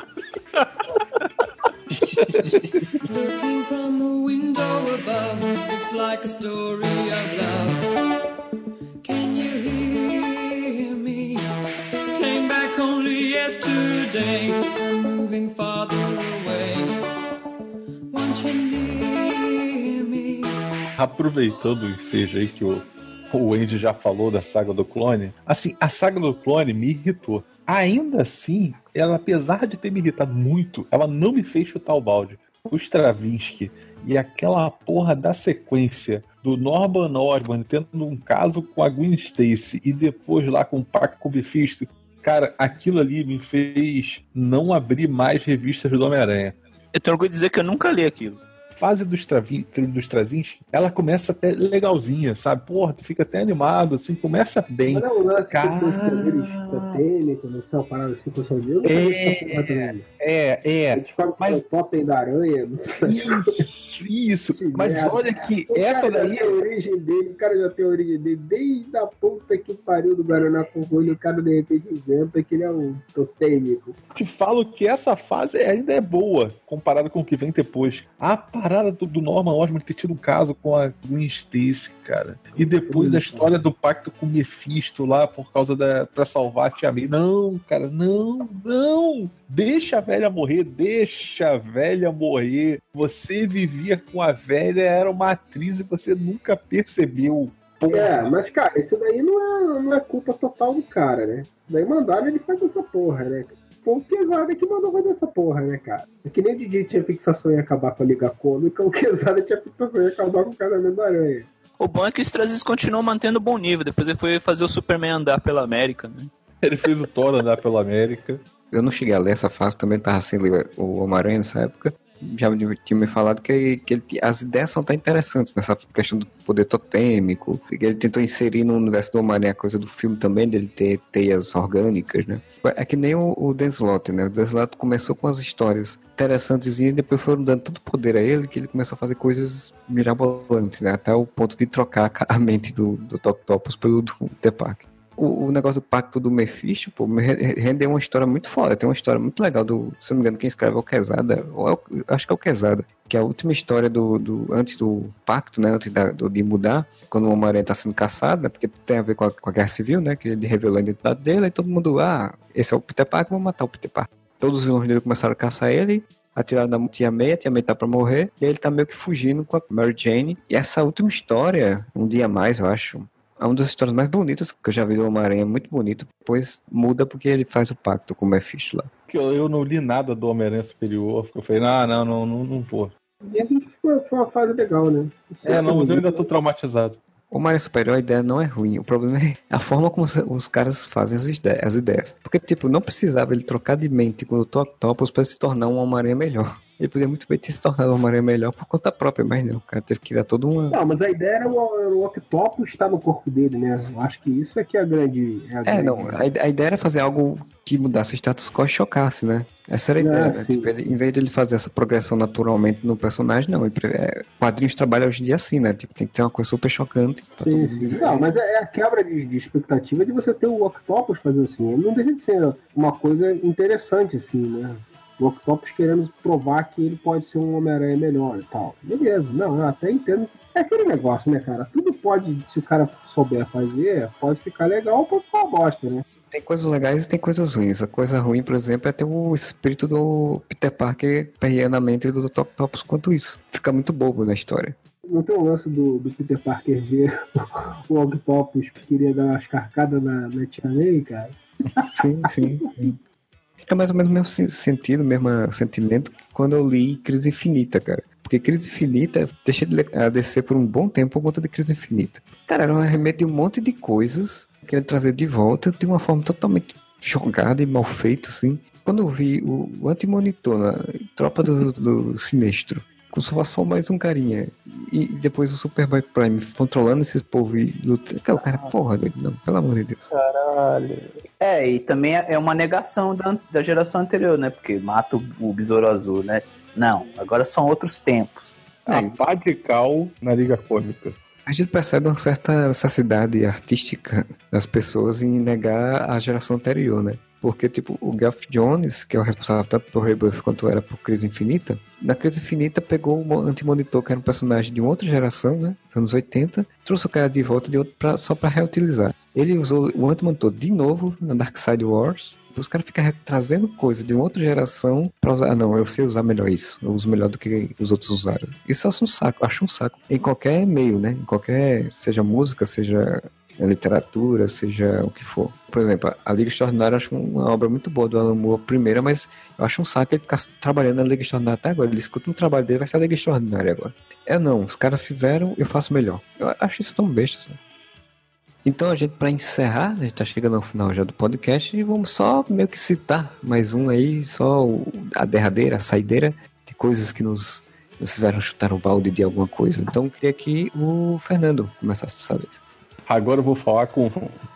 Looking from a window above, it's like a story of love. Can you hear me? Came back only yesterday. I'm moving farther away. Won't you near me? Aproveitando o ensejo aí que o, o Andy já falou da saga do clone, assim, a saga do clone me irritou. Ainda assim, ela, apesar de ter me irritado muito, ela não me fez chutar o balde. O Stravinsky e aquela porra da sequência do Norman Osborn tendo um caso com a Gwen Stacy e depois lá com o pacto com o Mephisto, cara, aquilo ali me fez não abrir mais revistas do Homem-Aranha Eu tenho orgulho de dizer que eu nunca li aquilo. Fase do, Stravi, do Straczynski, ela começa até legalzinha, sabe? Porra, tu fica até animado, assim, começa bem. Mas não, Cara. não parada assim com o seu Deus. É, É, A é. gente fala mas- o totem da aranha, não sei. Isso, isso. Que Mas merda. olha que O essa daí. tem a origem dele, o cara já tem a origem dele desde a puta que pariu do Guaraná com o cara de repente inventa que ele é um totêmico. te falo que essa fase ainda é boa comparada com o que vem depois. A parada do, do Norman Osborn ter tido um caso com a Gwen Stacy, cara. E depois a história do pacto com o Mephisto lá por causa da. pra salvar a Tia May. Não, cara, não, não! Deixa a velha morrer, deixa a velha morrer. Você vivia com a velha, era uma atriz e você nunca percebeu. Porra. É, mas cara, isso daí não é, não é culpa total do cara, né? Isso daí mandaram ele fazer essa porra, né? O Quesada que mandou fazer essa porra, né, cara? É que nem o DJ tinha fixação em acabar com a Liga Cômica, o Quesada tinha fixação em acabar com o casamento da aranha. O bom é que o Straczynski continuou mantendo bom nível. Depois ele foi fazer o Superman andar pela América, né? Ele fez o Thor andar pela América. Eu não cheguei a ler essa fase, também tava sem ler o Homem-Aranha nessa época. Já tinha me falado que, que ele as ideias são até interessantes nessa questão do poder totêmico. Ele tentou inserir no universo do Homem-Aranha a coisa do filme também, dele ter teias orgânicas, né? É que nem o, o Dan Slott, né? O Dan Slott começou com as histórias interessantes e depois foram dando tanto poder a ele que ele começou a fazer coisas mirabolantes, né? Até o ponto de trocar a mente do, do Octopus pelo do Peter Parker o, o negócio do pacto do Mephisto, pô, rendeu uma história muito foda. Tem uma história muito legal do, se não me engano, quem escreve é o Quesada, ou é o- acho que é o Quesada, que é a última história do, do antes do pacto, né, antes da, do, de mudar, quando o Homem-Aranha tá sendo caçado, né, porque tem a ver com a, com a Guerra Civil, né, que ele revelou a identidade dele, e todo mundo, ah, esse é o Peter Parker, vamos matar o Peter Parker. Todos os vilões dele começaram a caçar ele, atiraram na tia May, a tia May tá pra morrer, e ele tá meio que fugindo com a Mary Jane. E essa última história, um dia mais, eu acho, é uma das histórias mais bonitas que eu já vi do Homem-Aranha, muito bonito. Depois muda porque ele faz o pacto com o Mephisto lá. Que eu, eu não li nada do Homem-Aranha Superior. porque Eu falei, não, não, não, não, não vou. Dizem que foi, foi uma fase legal, né? É, não, mas eu ainda tô traumatizado. O Homem-Aranha Superior, a ideia não é ruim. O problema é a forma como os- caras fazem as ideias. As ideias. Porque, tipo, não precisava ele trocar de mente com o Dr. Octopus pra se tornar um Homem-Aranha melhor. Ele podia muito bem ter se tornado um Homem-Aranha melhor por conta própria, mas não. O cara teve que criar toda uma... Não, mas a ideia era o, o Octopus estar no corpo dele, né? Eu acho que isso é que é a grande. É, a É, grande- não, a, ide- a ideia era fazer algo que mudasse o status quo e chocasse, né? Essa era a Ah, ideia, né? sim. Tipo, ele, em vez de ele fazer essa progressão naturalmente no personagem, não. Ele, é, quadrinhos trabalham hoje em dia assim, né? Tipo, tem que ter uma coisa super chocante. Sim, sim. Não, mas é é a quebra de, de expectativa de você ter o Octopus fazendo assim. Ele não deixa de ser uma coisa interessante, assim, né? O Octopus querendo provar que ele pode ser um Homem-Aranha melhor e tal. Beleza, não, eu até entendo. É aquele negócio, né, cara? Tudo pode, se o cara souber fazer, pode ficar legal ou pode ficar uma bosta, né? Tem coisas legais e tem coisas ruins. A coisa ruim, por exemplo, é ter o espírito do Peter Parker perreando a mente do Dr. Octopus quanto isso. Fica muito bobo na história. Não tem o lance do, do Peter Parker ver o Octopus que queria dar umas carcadas na, na Tia May, cara? Sim, sim. É mais ou menos o mesmo sen- sentido, o mesmo sentimento que quando eu li Crise Infinita, cara. Porque Crise Infinita, deixei de ler a por um bom tempo por conta de Crise Infinita. Cara, era um arremedo de um monte de coisas, querendo trazer de volta de uma forma totalmente jogada e mal feita, assim. quando eu vi o, o antimonitor na tropa do, do Sinestro, com só só mais um carinha, e depois o Superboy Prime controlando esses povo e lutando. Cara, o cara, porra, doido, não, pelo amor de Deus. Caralho. É, e também é uma negação da, da geração anterior, né? Porque mata o, o Besouro Azul, né? Não, agora são outros tempos. A radical na Liga Cômica. A gente percebe uma certa necessidade artística das pessoas em negar a geração anterior, né? Porque, tipo, o Geoff Jones, que é o responsável tanto por Rebirth quanto era por Crise Infinita, na Crise Infinita pegou o Antimonitor, que era um personagem de outra geração, né? Dos anos 80, trouxe o cara de volta de outro pra, só pra reutilizar. Ele usou o Antimonitor de novo na Darkseid Wars. Os caras ficam trazendo coisa de outra geração pra usar. Ah, não, eu sei usar melhor isso. Eu uso melhor do que os outros usaram. Isso é um saco, acho um saco. Em qualquer meio, né? Em qualquer. Seja música, seja literatura, seja o que for. Por exemplo, a Liga Extraordinária eu acho uma obra muito boa do Alan Moore, primeira, mas eu acho um saco ele ficar trabalhando na Liga Extraordinária até agora. Ele escuta um trabalho dele, vai ser a Liga Extraordinária agora. É não, os caras fizeram, eu faço melhor. Eu acho isso tão besta, sabe? Então a gente, pra encerrar, a gente tá chegando ao final já do podcast e vamos só meio que citar mais um aí, só a derradeira, a saideira de coisas que nos, nos fizeram chutar o balde de alguma coisa. Então eu queria que o Fernando começasse dessa vez. Agora eu vou falar com,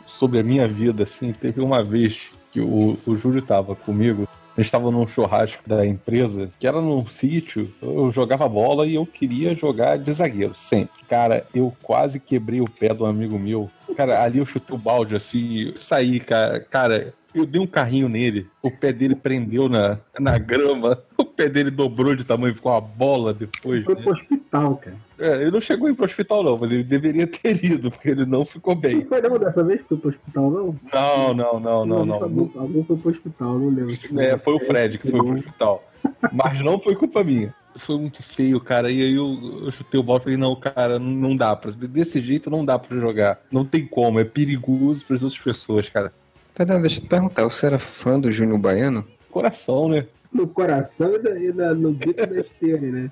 sobre a minha vida, assim. Teve uma vez que o, o Júlio tava comigo, a gente tava num churrasco da empresa, que era num sítio, eu jogava bola e eu queria jogar de zagueiro, sempre. Cara, eu quase quebrei o pé um amigo meu. Cara, ali eu chutei o balde assim, saí, cara. Cara, eu dei um carrinho nele, o pé dele prendeu na, na grama, o pé dele dobrou de tamanho, ficou uma bola depois. Foi né? pro hospital, cara. É, ele não chegou a ir pro hospital, não, mas ele deveria ter ido, porque ele não ficou bem. Não foi não dessa vez que foi pro hospital, não? Não, não, não, não, não. Alguém, alguém foi pro hospital, não lembro. É, foi o Fred que foi pro hospital. Mas não foi culpa minha. Foi muito feio, cara. E aí eu, eu chutei o balde e falei, não, cara, não- não dá pra. Desse jeito não dá pra jogar. Não tem como, é perigoso para as outras pessoas, cara. Fernando, deixa eu te perguntar, você era fã do Júnior Baiano? Coração, né? No coração e, na, no grito da esteira, né?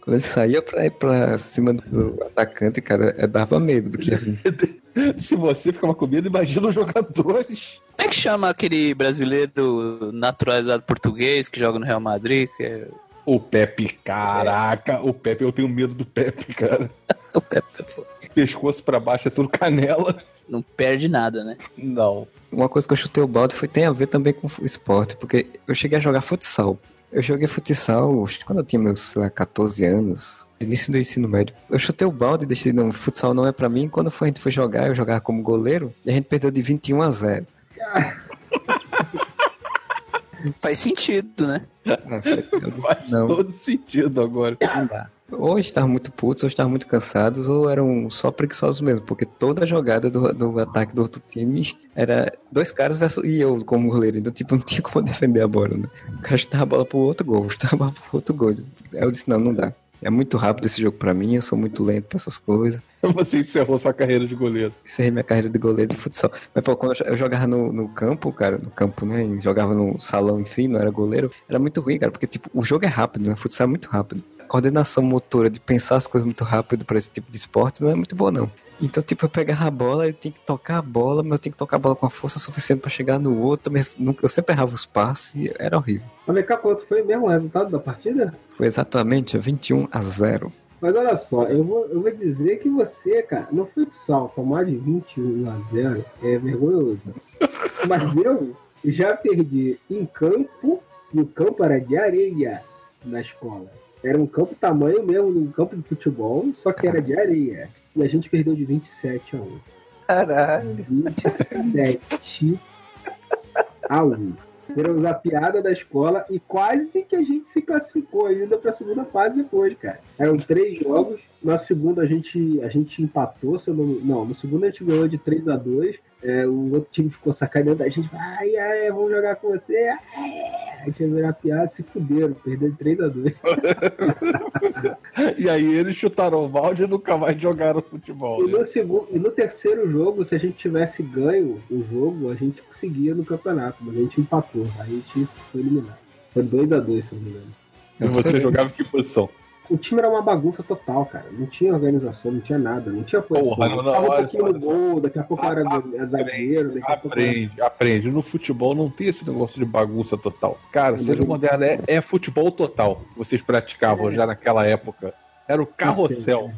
Quando ele saía pra ir pra cima do atacante, cara, é, dava medo do que ia vir. Se você ficava com medo, imagina os jogadores. Como é que chama aquele brasileiro naturalizado português que joga no Real Madrid? Que é... O Pepe, caraca, o Pepe, eu tenho medo do Pepe, cara. O Pepe é foda. Pescoço pra baixo é tudo canela. não perde nada, né? Não. Uma coisa que eu chutei o balde foi tem a ver também com esporte, porque eu cheguei a jogar futsal. Eu joguei futsal quando eu tinha meus, lá, 14 anos, início do ensino médio. Eu chutei o balde e deixei, não, futsal não é pra mim. Quando foi, a gente foi jogar, eu jogava como goleiro, e a gente perdeu de 21 a 0. Faz sentido, né? Eu disse, Faz não, todo sentido agora. não dá. Ou estavam muito putos, ou estavam muito cansados, ou eram só preguiçosos mesmo, porque toda a jogada do, do ataque do outro time era dois caras versus, e eu como goleiro, então tipo, não tinha como defender a bola, né? O cara chutava a bola pro outro gol, chutava a bola pro outro gol. Aí eu disse, não, não dá. É muito rápido esse jogo pra mim, eu sou muito lento pra essas coisas. Você encerrou sua carreira de goleiro. Encerrei minha carreira de goleiro de futsal. Mas, pô, quando eu jogava no, no campo, cara, no campo, né? Jogava no salão, enfim, não era goleiro, era muito ruim, cara, porque, tipo, o jogo é rápido, né? Futsal é muito rápido. Coordenação motora de pensar as coisas muito rápido pra esse tipo de esporte não é muito boa, não. Então, tipo, eu pegava a bola, eu tinha que tocar a bola, mas eu tinha que tocar a bola com a força suficiente pra chegar no outro, mas nunca- eu sempre errava os passes e era horrível. Mas vem cá, quanto foi mesmo o resultado da partida? Foi exatamente 21 a 0. Mas olha só, eu vou, eu vou dizer que você, cara, no futsal, tomar de 21 a 0 é vergonhoso. Mas eu já perdi em campo, e o campo era de areia na escola. Era um campo tamanho mesmo, um campo de futebol, só que era de areia. E a gente perdeu de 27 a 1. Caralho. 27 a 1. Viramos a piada da escola e quase que a gente se classificou ainda para a segunda fase depois, cara. Eram três jogos. Na segunda a gente, a gente empatou, se eu não, não, no segundo a gente ganhou de 3 a 2 é, O outro time ficou sacaneando a gente. Ai, ai, vamos jogar com você. Ai, a gente ia virar piada, se fuderam, perderam de 3 a 2 E aí eles chutaram o balde e nunca mais jogaram futebol. E Né? no, segundo, e no terceiro jogo, se a gente tivesse ganho o jogo, a gente conseguia no campeonato, mas a gente empatou. Aí a gente foi eliminado. Foi 2x2, se eu não me engano. E você jogava em que posição? O time era uma bagunça total, cara. Não tinha organização, não tinha nada, não tinha posição. Porra, não, não, Tava um pouquinho no gol, daqui a pouco eu era go- zagueiro, daqui a pouco eu era... Aprende, aprende. No futebol não tem esse negócio de bagunça total. Cara, Mas seja eu- moderno é, é futebol total. que Vocês praticavam já naquela época. Era o carrossel.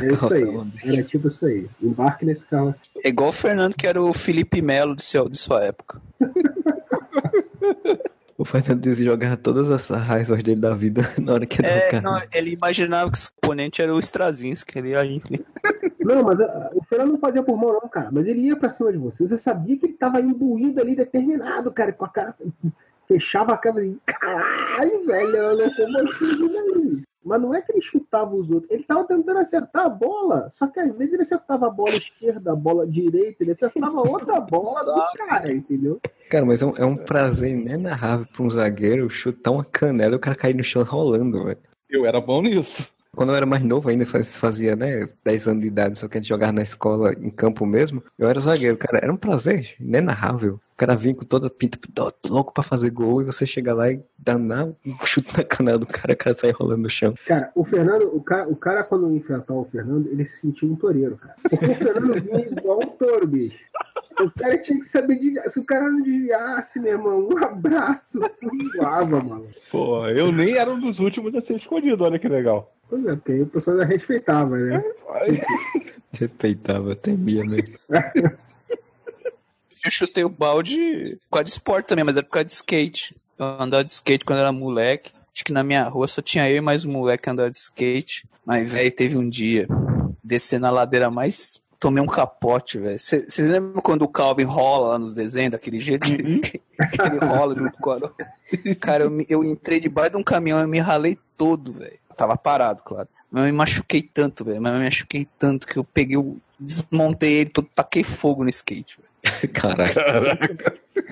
É isso aí. Era tipo isso aí. Embarque nesse carro assim. É igual o Fernando, que era o Felipe Melo de, seu, de sua época. O Fernando dizia jogar todas as raivas dele da vida na hora que É, carro. não, ele imaginava que o oponente era o Strazinski, ele aí. Não, mas ah, o Fernando não fazia por mão, não, cara. Mas ele ia pra cima de você. Você sabia que ele tava imbuído ali, determinado, cara, com a cara. Fechava a câmera e. Caralho, velho, eu não como assim, aí. Mas não é que ele chutava os outros. Ele tava tentando acertar a bola. Só que às vezes ele acertava a bola esquerda, a bola direita, ele acertava outra bola do cara, entendeu? Cara, mas é um, é um prazer inenarrável pra um zagueiro chutar uma canela e o cara cair no chão rolando, velho. Eu era bom nisso. Quando eu era mais novo ainda, faz- fazia, né, 10 anos de idade, só que a gente jogava na escola, em campo mesmo, eu era zagueiro, cara, era um prazer inenarrável. O cara vinha com toda a pinta, louco pra fazer gol, e você chega lá e danar um chute na canela do cara, o cara sai rolando no chão. Cara, o Fernando, o cara, o cara quando enfrentar o Fernando, ele se sentia um toureiro, cara. Porque o Fernando vinha igual um touro, bicho. O cara tinha que saber desviar. Se o cara não desviasse, meu irmão, um abraço, voava, mano. Pô, eu nem era um dos últimos a ser escolhido, olha que legal. Pois é, aí o pessoal já respeitava, né? Respeitava, temia mesmo. Eu chutei o balde por causa de esporte também, mas era por causa de skate. Eu andava de skate quando era moleque. Acho que na minha rua só tinha eu e mais um moleque andando de skate. Mas, velho, teve um dia, descendo a ladeira mais. Tomei um capote, velho. Vocês lembram quando o Calvin rola lá nos desenhos, daquele jeito? que ele rola junto com a. Cara, eu, me- eu entrei debaixo de um caminhão e me ralei todo, velho. Tava parado, claro. Mas eu me machuquei tanto, velho. Mas eu me machuquei tanto que eu peguei o. Desmontei ele todo, taquei fogo no skate, velho. Caralho.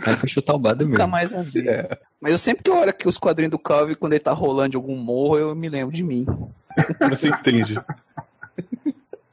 Aí foi chutar o Nunca mesmo. mais andei. Mas eu sempre que olho aqui os quadrinhos do Calvin, quando ele tá rolando de algum morro, eu me lembro de mim. Você entende.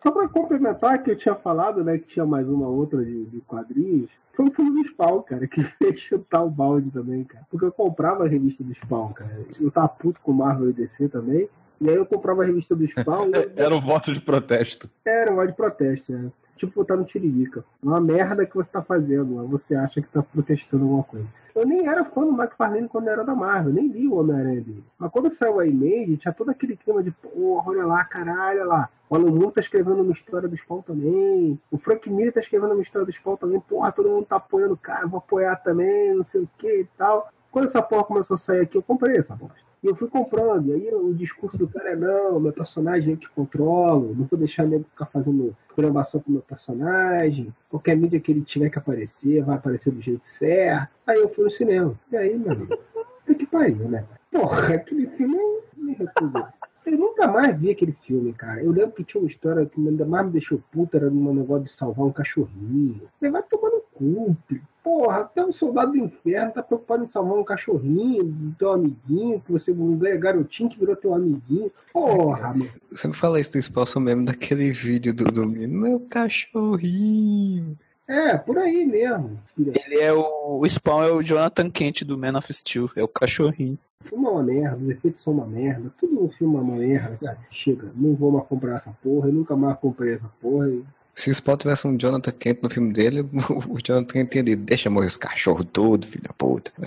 Só pra complementar que eu tinha falado, né, que tinha mais uma outra de, de quadrinhos, foi o filme do Spawn, cara, que fez chutar o balde também, cara. Porque eu comprava a revista do Spawn, cara. Eu tava puto com Marvel e DC também. E aí eu comprava a revista do Spawn eu Era um voto de protesto. Era um voz de protesto, né? Tipo botar no Tiririca. Uma merda que você tá fazendo, você acha que tá protestando alguma coisa. Eu nem era fã do McFarlane quando era da Marvel, nem vi o Homem-Aranha dele. Mas quando saiu a Image, tinha todo aquele clima de, porra, olha lá, caralho, olha lá. O Alan Moore tá escrevendo uma história do Spawn também. O Frank Miller tá escrevendo uma história do Spawn também. Porra, todo mundo tá apoiando o cara, vou apoiar também, não sei o que e tal. Quando essa porra começou a sair aqui, eu comprei essa bosta. E eu fui comprando. E aí o discurso do cara é: não, meu personagem é que controlo, não vou deixar nego ficar fazendo programação com meu personagem. Qualquer mídia que ele tiver que aparecer, vai aparecer do jeito certo. Aí eu fui no cinema. E aí, amigo, tem que pariu, né? Porra, aquele filme me recuso. Eu nunca mais vi aquele filme, cara. Eu lembro que tinha uma história que ainda mais me deixou puta, era num negócio de salvar um cachorrinho. Ele vai tomar no cu. Porra, até um soldado do inferno tá preocupado em salvar um cachorrinho, do teu amiguinho, que você um garotinho que virou teu amiguinho. Porra, mano. Você me fala isso do espaço mesmo daquele vídeo do, do menino, meu cachorrinho. É, por aí mesmo. filha. Ele é o. O Spawn é o Jonathan Kent do Man of Steel, é o cachorrinho. O filme é uma merda, os efeitos são uma merda, tudo no filme é uma merda, cara. Chega, não vou mais comprar essa porra, eu nunca mais comprei essa porra. E... Se o Spot tivesse um Jonathan Kent no filme dele, o Jonathan Kent teria dito, deixa morrer os cachorros todos, filho da puta.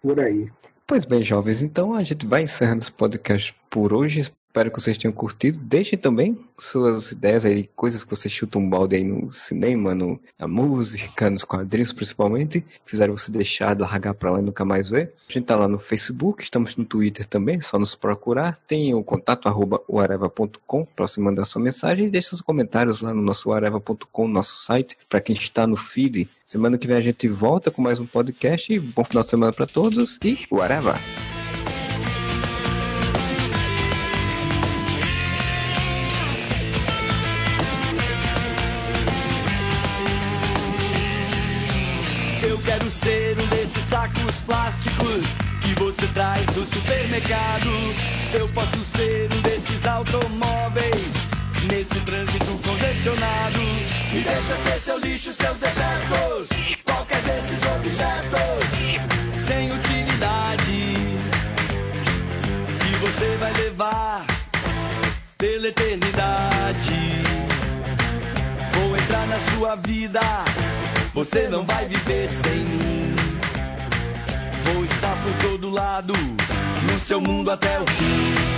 Por aí. Pois bem, jovens, então a gente vai encerrando esse podcast por hoje. Espero que vocês tenham curtido. Deixem também suas ideias aí, coisas que você chuta um balde aí no cinema, no, na música, nos quadrinhos principalmente. Fizeram você deixar, largar pra lá e nunca mais ver. A gente tá lá no Facebook, estamos no Twitter também, é só nos procurar. Tem o contato arroba uareva.com pra você mandar sua mensagem e deixe seus comentários lá no nosso uareva.com, nosso site, para quem está no feed. Semana que vem a gente volta com mais um podcast. Bom final de semana para todos e! Eu sacos plásticos que você traz do supermercado. Eu posso ser um desses automóveis nesse trânsito congestionado. Me deixa ser seu lixo, seus dejetos, qualquer desses objetos sem utilidade. E pela eternidade. Vou entrar na sua vida, você não vai viver sem mim. Todo lado, no seu mundo até o fim.